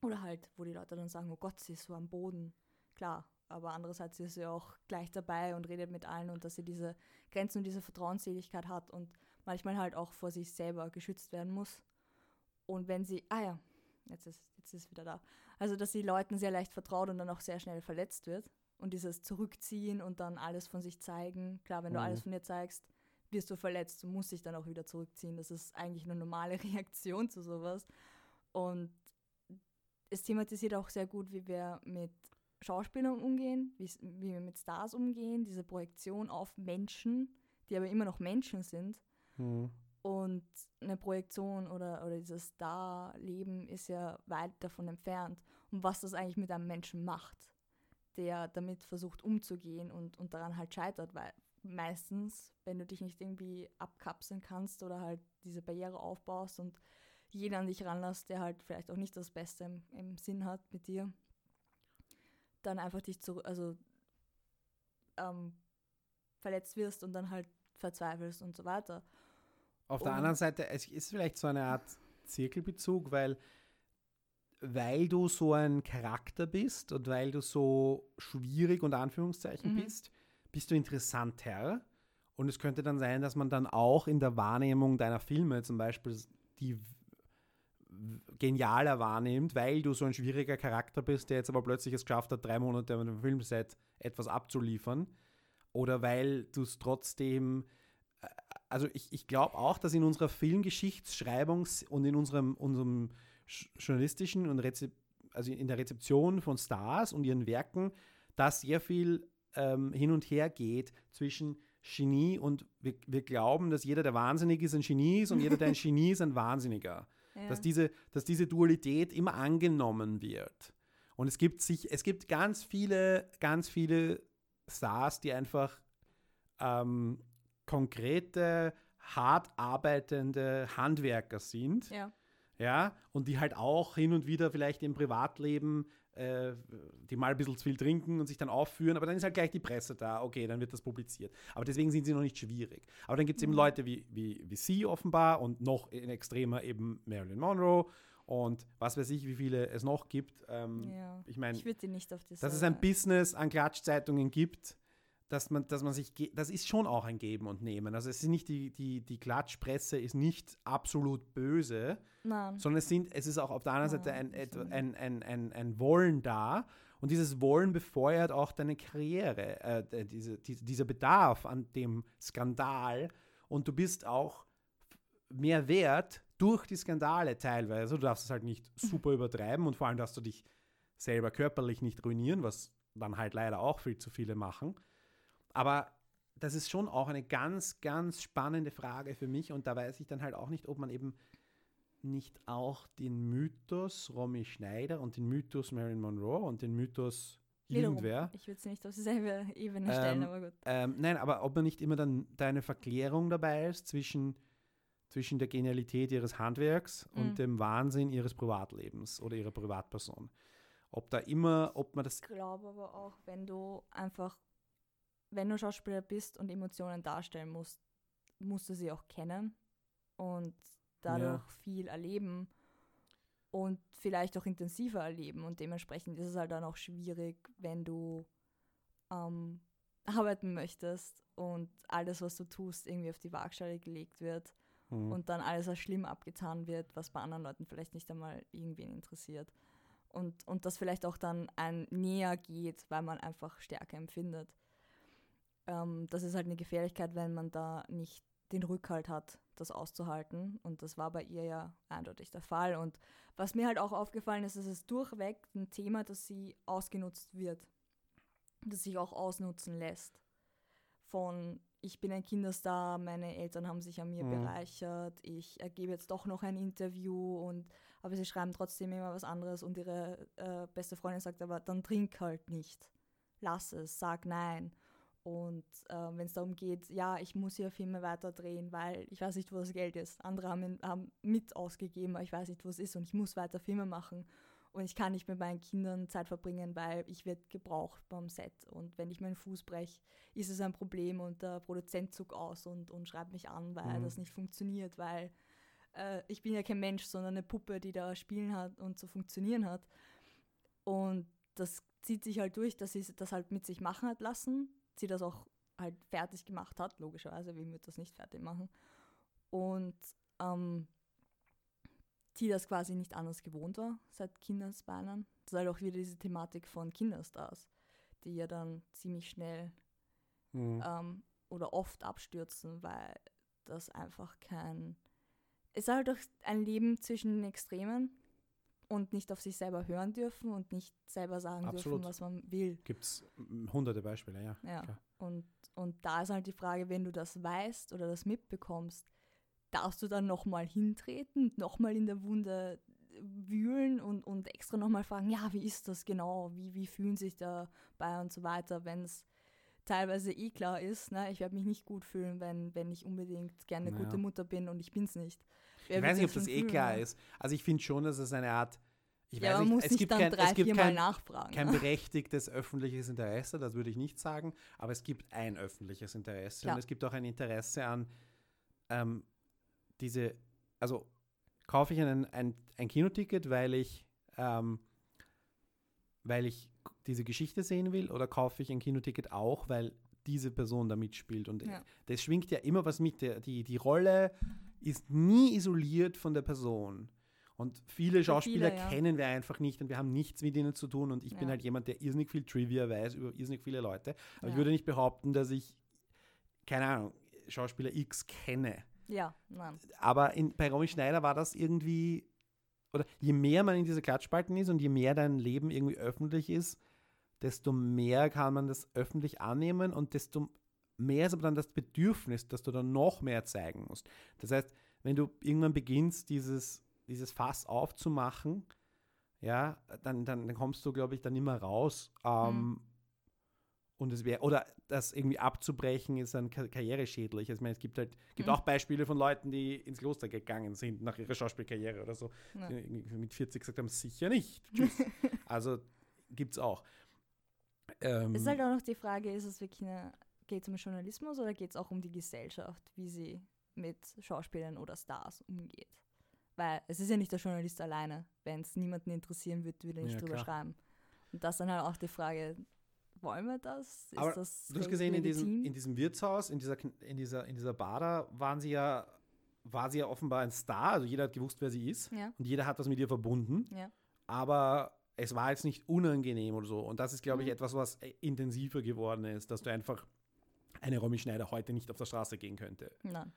[SPEAKER 3] Oder halt, wo die Leute dann sagen, oh Gott, sie ist so am Boden. Klar, aber andererseits ist sie auch gleich dabei und redet mit allen und dass sie diese Grenzen und diese Vertrauensseligkeit hat und manchmal halt auch vor sich selber geschützt werden muss. Und wenn sie, ah ja, jetzt ist, jetzt ist wieder da. Also, dass sie Leuten sehr leicht vertraut und dann auch sehr schnell verletzt wird. Und dieses Zurückziehen und dann alles von sich zeigen. Klar, wenn du
[SPEAKER 2] Mhm.
[SPEAKER 3] alles von dir zeigst, wirst du verletzt. Du musst dich dann auch wieder zurückziehen. Das ist eigentlich eine normale Reaktion zu sowas. Und es thematisiert auch sehr gut, wie wir mit Schauspielern umgehen, wie wir mit Stars umgehen, diese Projektion auf Menschen, die aber immer noch Menschen sind.
[SPEAKER 2] Mhm.
[SPEAKER 3] Und eine Projektion oder, oder dieses Star-Leben ist ja weit davon entfernt. Und was das eigentlich mit einem Menschen macht, der damit versucht umzugehen und, und daran halt scheitert, weil meistens, wenn du dich nicht irgendwie abkapseln kannst oder halt diese Barriere aufbaust und jeder an dich ranlässt, der halt vielleicht auch nicht das Beste im, im Sinn hat mit dir, dann einfach dich zurück, also ähm, verletzt wirst und dann halt verzweifelst und so weiter.
[SPEAKER 2] Auf der
[SPEAKER 3] Und-
[SPEAKER 2] anderen Seite, es ist vielleicht so eine Art Zirkelbezug, weil, weil du so ein Charakter bist und weil du so schwierig unter Anführungszeichen
[SPEAKER 3] Mhm.
[SPEAKER 2] bist, bist du interessanter. Und es könnte dann sein, dass man dann auch in der Wahrnehmung deiner Filme zum Beispiel die genialer wahrnimmt, weil du so ein schwieriger Charakter bist, der jetzt aber plötzlich es geschafft hat, drei Monate mit dem Filmset etwas abzuliefern. Oder weil du es trotzdem also ich, ich glaube auch, dass in unserer Filmgeschichtsschreibung und in unserem, unserem sch- journalistischen und Rezep also in der Rezeption von Stars und ihren Werken, da sehr viel ähm, hin und her geht zwischen Genie und wir, wir glauben, dass jeder, der wahnsinnig ist, ein Genie ist und jeder, der ein Genie ist, ein Wahnsinniger.
[SPEAKER 3] Ja.
[SPEAKER 2] Dass, diese, dass diese Dualität immer angenommen wird. Und es gibt sich, es gibt ganz viele, ganz viele Stars, die einfach ähm, konkrete, hart arbeitende Handwerker sind,
[SPEAKER 3] ja.
[SPEAKER 2] ja, und die halt auch hin und wieder vielleicht im Privatleben, äh, die mal ein bisschen zu viel trinken und sich dann aufführen, aber dann ist halt gleich die Presse da, okay, dann wird das publiziert. Aber deswegen sind sie noch nicht schwierig. Aber dann gibt es eben
[SPEAKER 3] Mhm.
[SPEAKER 2] Leute wie, wie, wie sie offenbar und noch in extremer eben Marilyn Monroe und was weiß ich, wie viele es noch gibt. Ähm,
[SPEAKER 3] ja.
[SPEAKER 2] Ich meine,
[SPEAKER 3] das.
[SPEAKER 2] dass es ein Business an Klatschzeitungen gibt, dass man, dass man sich, das ist schon auch ein Geben und Nehmen. Also es ist nicht die, die, die Klatschpresse ist nicht absolut böse,
[SPEAKER 3] Nein.
[SPEAKER 2] sondern es, sind, es ist auch auf der anderen Seite ein, ein, ein, ein, ein Wollen da. Und dieses Wollen befeuert auch deine Karriere, äh, diese, die, dieser Bedarf an dem Skandal. Und du bist auch mehr wert durch die Skandale teilweise. Du darfst es halt nicht super übertreiben und vor allem darfst du dich selber körperlich nicht ruinieren, was dann halt leider auch viel zu viele machen. Aber das ist schon auch eine ganz, ganz spannende Frage für mich und da weiß ich dann halt auch nicht, ob man eben nicht auch den Mythos Romy Schneider und den Mythos Marilyn Monroe und den Mythos irgendwer,
[SPEAKER 3] Ich würde sie nicht auf dieselbe Ebene stellen,
[SPEAKER 2] Ähm,
[SPEAKER 3] aber gut.
[SPEAKER 2] ähm, nein, aber ob man nicht immer dann da eine Verklärung dabei ist zwischen, zwischen der Genialität ihres Handwerks
[SPEAKER 3] Mhm.
[SPEAKER 2] und dem Wahnsinn ihres Privatlebens oder ihrer Privatperson. Ob da immer, ob man das
[SPEAKER 3] Ich glaube aber auch, wenn du einfach, wenn du Schauspieler bist und Emotionen darstellen musst, musst du sie auch kennen und dadurch viel erleben und vielleicht auch intensiver erleben. Und dementsprechend ist es halt dann auch schwierig, wenn du ähm, arbeiten möchtest und alles, was du tust, irgendwie auf die Waagschale gelegt wird
[SPEAKER 2] Hm.
[SPEAKER 3] und dann alles als schlimm abgetan wird, was bei anderen Leuten vielleicht nicht einmal irgendwen interessiert. Und, und das vielleicht auch dann ein näher geht, weil man einfach Stärke empfindet. Ähm, das ist halt eine Gefährlichkeit, wenn man da nicht den Rückhalt hat, das auszuhalten. Und das war bei ihr ja eindeutig der Fall. Und was mir halt auch aufgefallen ist, ist es durchweg ein Thema, dass sie ausgenutzt wird. das sich auch ausnutzen lässt. Von ich bin ein Kinderstar, meine Eltern haben sich an mir
[SPEAKER 2] Mhm.
[SPEAKER 3] bereichert, ich äh, gebe jetzt doch noch ein Interview und aber sie schreiben trotzdem immer was anderes und ihre äh, beste Freundin sagt aber, dann trink halt nicht. Lass es, sag nein. Und äh, wenn es darum geht, ja, ich muss hier Filme weiter drehen, weil ich weiß nicht, wo das Geld ist. Andere haben, haben mit ausgegeben, aber ich weiß nicht, wo es ist und ich muss weiter Filme machen. Und ich kann nicht mit meinen Kindern Zeit verbringen, weil ich werde gebraucht beim Set. Und wenn ich meinen Fuß breche, ist es ein Problem und der Produzent zuckt aus und, und schreibt mich an, weil
[SPEAKER 2] Mhm.
[SPEAKER 3] das nicht funktioniert, weil äh, ich bin ja kein Mensch, sondern eine Puppe, die da spielen hat und zu funktionieren hat. Und das zieht sich halt durch, dass sie das halt mit sich machen hat lassen, sie das auch halt fertig gemacht hat, logischerweise, wie wird das nicht fertig machen. Und ähm, die das quasi nicht anders gewohnt war seit Kindesbeinen. Das ist halt auch wieder diese Thematik von Kinderstars, die ja dann ziemlich schnell
[SPEAKER 2] Mhm.
[SPEAKER 3] ähm, oder oft abstürzen, weil das einfach kein. Es ist halt auch ein Leben zwischen den Extremen und nicht auf sich selber hören dürfen und nicht selber sagen
[SPEAKER 2] Absolut.
[SPEAKER 3] dürfen, was man will.
[SPEAKER 2] Gibt es hunderte Beispiele, ja.
[SPEAKER 3] Ja.
[SPEAKER 2] klar.
[SPEAKER 3] Und, und da ist halt die Frage, wenn du das weißt oder das mitbekommst, darfst du dann nochmal hintreten, nochmal in der Wunde wühlen und, und extra nochmal fragen, ja, wie ist das genau, wie, wie fühlen sich dabei und so weiter, wenn es teilweise eh klar ist, ne? ich werde mich nicht gut fühlen, wenn, wenn ich unbedingt gerne eine
[SPEAKER 2] Naja.
[SPEAKER 3] gute Mutter bin und ich bin es nicht.
[SPEAKER 2] Ich weiß nicht, ob das eh klar ist. Also ich finde schon, dass es eine Art, ich
[SPEAKER 3] Ja,
[SPEAKER 2] weiß nicht, es
[SPEAKER 3] nicht
[SPEAKER 2] gibt kein,
[SPEAKER 3] drei,
[SPEAKER 2] es gibt kein,
[SPEAKER 3] nachfragen.
[SPEAKER 2] kein berechtigtes öffentliches Interesse, das würde ich nicht sagen, aber es gibt ein öffentliches Interesse
[SPEAKER 3] Klar.
[SPEAKER 2] und es gibt auch ein Interesse an ähm, diese, also kaufe ich einen, ein, ein Kinoticket, weil ich, ähm, weil ich diese Geschichte sehen will oder kaufe ich ein Kinoticket auch, weil diese Person da mitspielt und
[SPEAKER 3] Ja.
[SPEAKER 2] das schwingt ja immer was mit, der, die, die Rolle ist nie isoliert von der Person. Und viele Schauspieler
[SPEAKER 3] ja.
[SPEAKER 2] kennen wir einfach nicht und wir haben nichts mit ihnen zu tun. Und ich bin
[SPEAKER 3] Ja.
[SPEAKER 2] halt jemand, der irrsinnig viel Trivia weiß über irrsinnig viele Leute. Aber ich
[SPEAKER 3] Ja.
[SPEAKER 2] würde nicht behaupten, dass ich, keine Ahnung, Schauspieler X kenne.
[SPEAKER 3] Ja, nein.
[SPEAKER 2] Aber in, bei Romy Schneider war das irgendwie, oder je mehr man in diese Klatschspalten ist und je mehr dein Leben irgendwie öffentlich ist, desto mehr kann man das öffentlich annehmen und desto mehr ist aber dann das Bedürfnis, dass du dann noch mehr zeigen musst. Das heißt, wenn du irgendwann beginnst, dieses, dieses Fass aufzumachen, ja, dann, dann, dann kommst du, glaube ich, dann immer raus. Ähm, Und es wäre, oder das irgendwie abzubrechen, ist dann ka- karriereschädlich. Also Ich meine, es gibt halt, gibt
[SPEAKER 3] Mhm.
[SPEAKER 2] auch Beispiele von Leuten, die ins Kloster gegangen sind nach ihrer Schauspielkarriere oder so.
[SPEAKER 3] Ja.
[SPEAKER 2] Mit 40 gesagt haben, sicher nicht. Tschüss. also gibt es auch. Ähm,
[SPEAKER 3] Es ist halt auch noch die Frage, ist es wirklich eine, geht es um Journalismus oder geht es auch um die Gesellschaft, wie sie mit Schauspielern oder Stars umgeht? Weil es ist ja nicht der Journalist alleine. Wenn es niemanden interessieren würde, würde er nicht
[SPEAKER 2] Ja,
[SPEAKER 3] drüber
[SPEAKER 2] klar.
[SPEAKER 3] schreiben. Und das ist dann halt auch die Frage, wollen wir das? Ist
[SPEAKER 2] Aber
[SPEAKER 3] das
[SPEAKER 2] Du hast gesehen, in diesem, in diesem Wirtshaus, in dieser, in dieser, in dieser Bar da, waren sie ja, war sie ja offenbar ein Star. Also jeder hat gewusst, wer sie ist.
[SPEAKER 3] ja,
[SPEAKER 2] Und jeder hat was mit ihr verbunden.
[SPEAKER 3] ja,
[SPEAKER 2] Aber es war jetzt nicht unangenehm oder so. Und das ist, glaube ich,
[SPEAKER 3] Mhm.
[SPEAKER 2] etwas, was intensiver geworden ist, dass du einfach eine Romy Schneider heute nicht auf der Straße gehen könnte.
[SPEAKER 3] nein.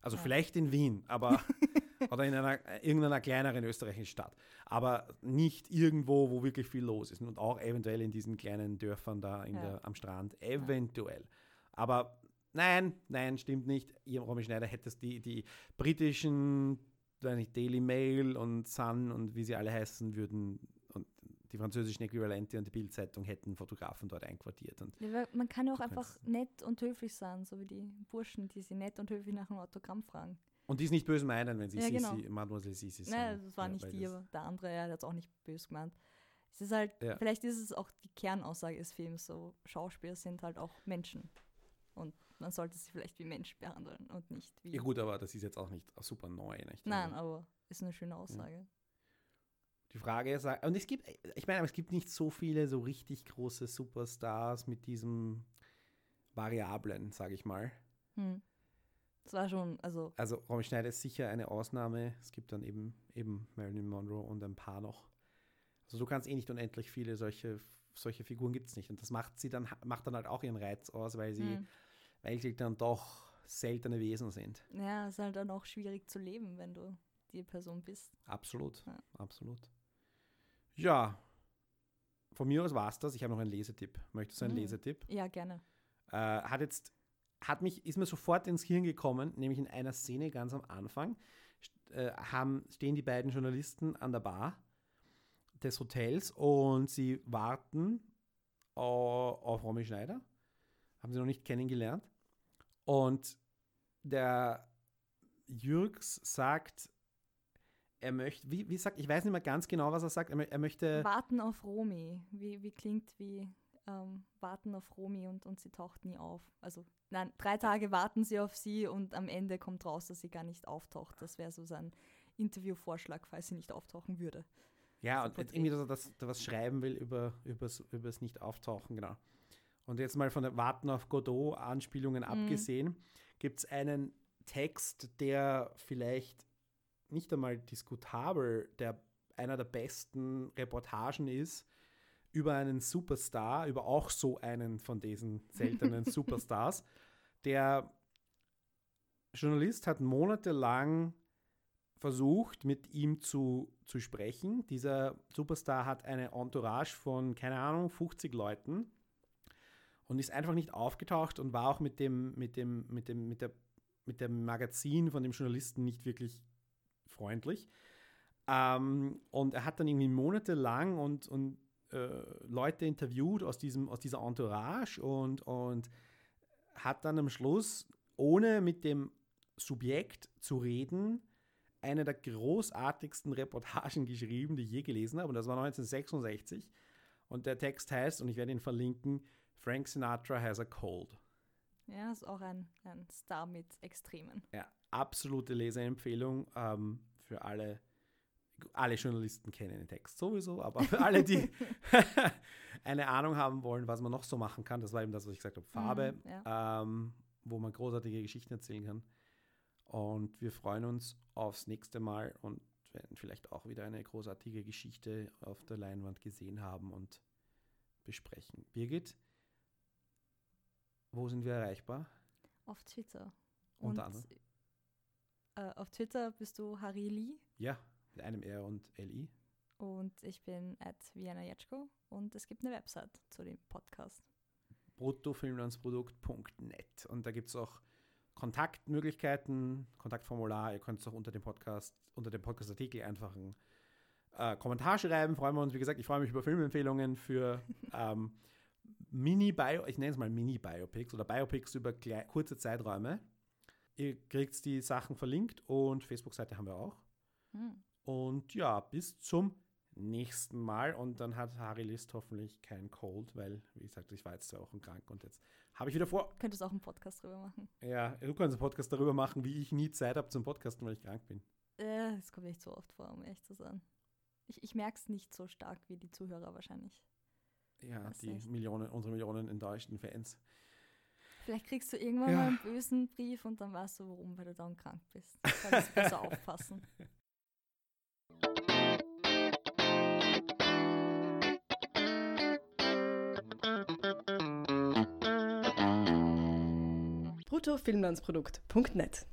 [SPEAKER 2] Also
[SPEAKER 3] Ja.
[SPEAKER 2] vielleicht in Wien, aber oder in einer, äh, irgendeiner kleineren österreichischen Stadt. Aber nicht irgendwo, wo wirklich viel los ist. Und auch eventuell in diesen kleinen Dörfern da
[SPEAKER 3] Ja.
[SPEAKER 2] der, am Strand. Eventuell. Aber nein, nein, stimmt nicht. Ihr Romy Schneider hätte es die, die britischen, weiß nicht, Daily Mail und Sun und wie sie alle heißen würden und die französischen Äquivalente und die Bildzeitung hätten Fotografen dort einquartiert. Und
[SPEAKER 3] Ja, Man kann ja auch einfach nett und höflich sein, so wie die Burschen, die sie nett und höflich nach einem Autogramm fragen.
[SPEAKER 2] Und die es nicht böse meinen, wenn sie
[SPEAKER 3] Ja, genau.
[SPEAKER 2] Sisi, Mademoiselle Sisi
[SPEAKER 3] Nein, das war nicht die, aber der andere, er hat es auch nicht böse gemeint. Es ist halt,
[SPEAKER 2] Ja.
[SPEAKER 3] vielleicht ist es auch die Kernaussage des Films, so Schauspieler sind halt auch Menschen. Und man sollte sie vielleicht wie Mensch behandeln und nicht wie.
[SPEAKER 2] Ja gut, aber das ist jetzt auch nicht super neu. Nicht?
[SPEAKER 3] Nein,
[SPEAKER 2] Also
[SPEAKER 3] aber ist eine schöne Aussage.
[SPEAKER 2] Die Frage ist, und es gibt, ich meine, es gibt nicht so viele so richtig große Superstars mit diesem Variablen, sage ich mal.
[SPEAKER 3] Hm. Das war schon, also,
[SPEAKER 2] Also Romy Schneider ist sicher eine Ausnahme. Es gibt dann eben, eben Marilyn Monroe und ein paar noch. Also du kannst eh nicht unendlich viele solche, solche Figuren gibt es nicht. Und das macht sie dann, macht dann halt auch ihren Reiz aus, weil sie,
[SPEAKER 3] hm.
[SPEAKER 2] weil sie dann doch seltene Wesen sind.
[SPEAKER 3] ja, es ist halt dann auch schwierig zu leben, wenn du die Person bist.
[SPEAKER 2] Absolut,
[SPEAKER 3] Ja.
[SPEAKER 2] absolut. Ja, von mir aus war es das. Ich habe noch einen Lesetipp. Möchtest du einen
[SPEAKER 3] Mhm.
[SPEAKER 2] Lesetipp?
[SPEAKER 3] Ja, gerne.
[SPEAKER 2] Äh, hat jetzt, hat mich, ist mir sofort ins Hirn gekommen, nämlich in einer Szene ganz am Anfang, äh, haben, stehen die beiden Journalisten an der Bar des Hotels und sie warten au- auf Romy Schneider. Haben sie noch nicht kennengelernt. Und der Jürgs sagt, er möchte, wie, wie sagt, ich weiß nicht mehr ganz genau, was er sagt, er, er möchte.
[SPEAKER 3] Warten auf Romy. Wie, wie klingt wie ähm, Warten auf Romy und, und sie taucht nie auf. Also, nein, drei Tage warten sie auf sie und am Ende kommt raus, dass sie gar nicht auftaucht. Das wäre so sein Interviewvorschlag, falls sie nicht auftauchen würde.
[SPEAKER 2] Ja,
[SPEAKER 3] so
[SPEAKER 2] und
[SPEAKER 3] Porträt.
[SPEAKER 2] irgendwie, dass er das, da was schreiben will über, übers, übers Nicht-Auftauchen, genau. Und jetzt mal von der Warten auf Godot-Anspielungen
[SPEAKER 3] Mhm.
[SPEAKER 2] abgesehen, gibt es einen Text, der vielleicht nicht einmal diskutabel der, einer der besten Reportagen ist über einen Superstar, über auch so einen von diesen seltenen Superstars. Der Journalist hat monatelang versucht, mit ihm zu, zu sprechen. Dieser Superstar hat eine Entourage von, keine Ahnung, 50 Leuten und ist einfach nicht aufgetaucht und war auch mit dem, mit dem, mit dem, mit der, mit dem Magazin von dem Journalisten nicht wirklich freundlich. Ähm, und er hat dann irgendwie monatelang und, und äh, Leute interviewt aus, diesem, aus dieser Entourage und, und hat dann am Schluss, ohne mit dem Subjekt zu reden, eine der großartigsten Reportagen geschrieben, die ich je gelesen habe. Und das war 1966. Und der Text heißt, und ich werde ihn verlinken, Frank Sinatra has a cold.
[SPEAKER 3] Ja, ist auch ein, ein Star mit Extremen.
[SPEAKER 2] Ja, absolute Leseempfehlung ähm, für alle. Alle Journalisten kennen den Text sowieso, aber für alle, die eine Ahnung haben wollen, was man noch so machen kann, das war eben das, was ich gesagt habe, Farbe,
[SPEAKER 3] Mhm, ja.
[SPEAKER 2] ähm, wo man großartige Geschichten erzählen kann. Und wir freuen uns aufs nächste Mal und werden vielleicht auch wieder eine großartige Geschichte auf der Leinwand gesehen haben und besprechen. Birgit, wo sind wir erreichbar?
[SPEAKER 3] Auf Twitter.
[SPEAKER 2] Unter
[SPEAKER 3] Und,
[SPEAKER 2] anderem.
[SPEAKER 3] Äh, auf Twitter bist du Harry Lee
[SPEAKER 2] Ja, mit einem R und LI.
[SPEAKER 3] und ich bin at Vienna Jetschko und es gibt eine Website zu dem Podcast.
[SPEAKER 2] bruttofilmlandsprodukt.net. Und da gibt es auch Kontaktmöglichkeiten, Kontaktformular. Ihr könnt es auch unter dem Podcast, unter dem Podcast-Artikel einfach einen äh, Kommentar schreiben. Freuen wir uns, wie gesagt, ich freue mich über Filmempfehlungen für ähm, Mini-Bio, ich nenne es mal Mini-Biopics oder Biopics über kurze Zeiträume. Ihr kriegt die Sachen verlinkt und Facebook-Seite haben wir auch.
[SPEAKER 3] Hm.
[SPEAKER 2] Und ja, bis zum nächsten Mal. Und dann hat Harry List hoffentlich kein Cold, weil, wie gesagt, ich war jetzt zwei Wochen krank und jetzt habe ich wieder vor.
[SPEAKER 3] Könntest auch einen Podcast drüber machen.
[SPEAKER 2] Ja, du kannst einen Podcast darüber machen, wie ich nie Zeit habe zum Podcasten, weil ich krank bin.
[SPEAKER 3] Äh, das kommt nicht so oft vor, um ehrlich zu sein. Ich, ich merke es nicht so stark wie die Zuhörer wahrscheinlich.
[SPEAKER 2] Ja, die. Millionen, unsere Millionen enttäuschten Fans.
[SPEAKER 3] Vielleicht kriegst du irgendwann
[SPEAKER 2] Ja.
[SPEAKER 3] mal einen bösen Brief und dann weißt du, warum, weil du dann krank bist. Solltest besser aufpassen.
[SPEAKER 1] bruttofilmlandsprodukt.net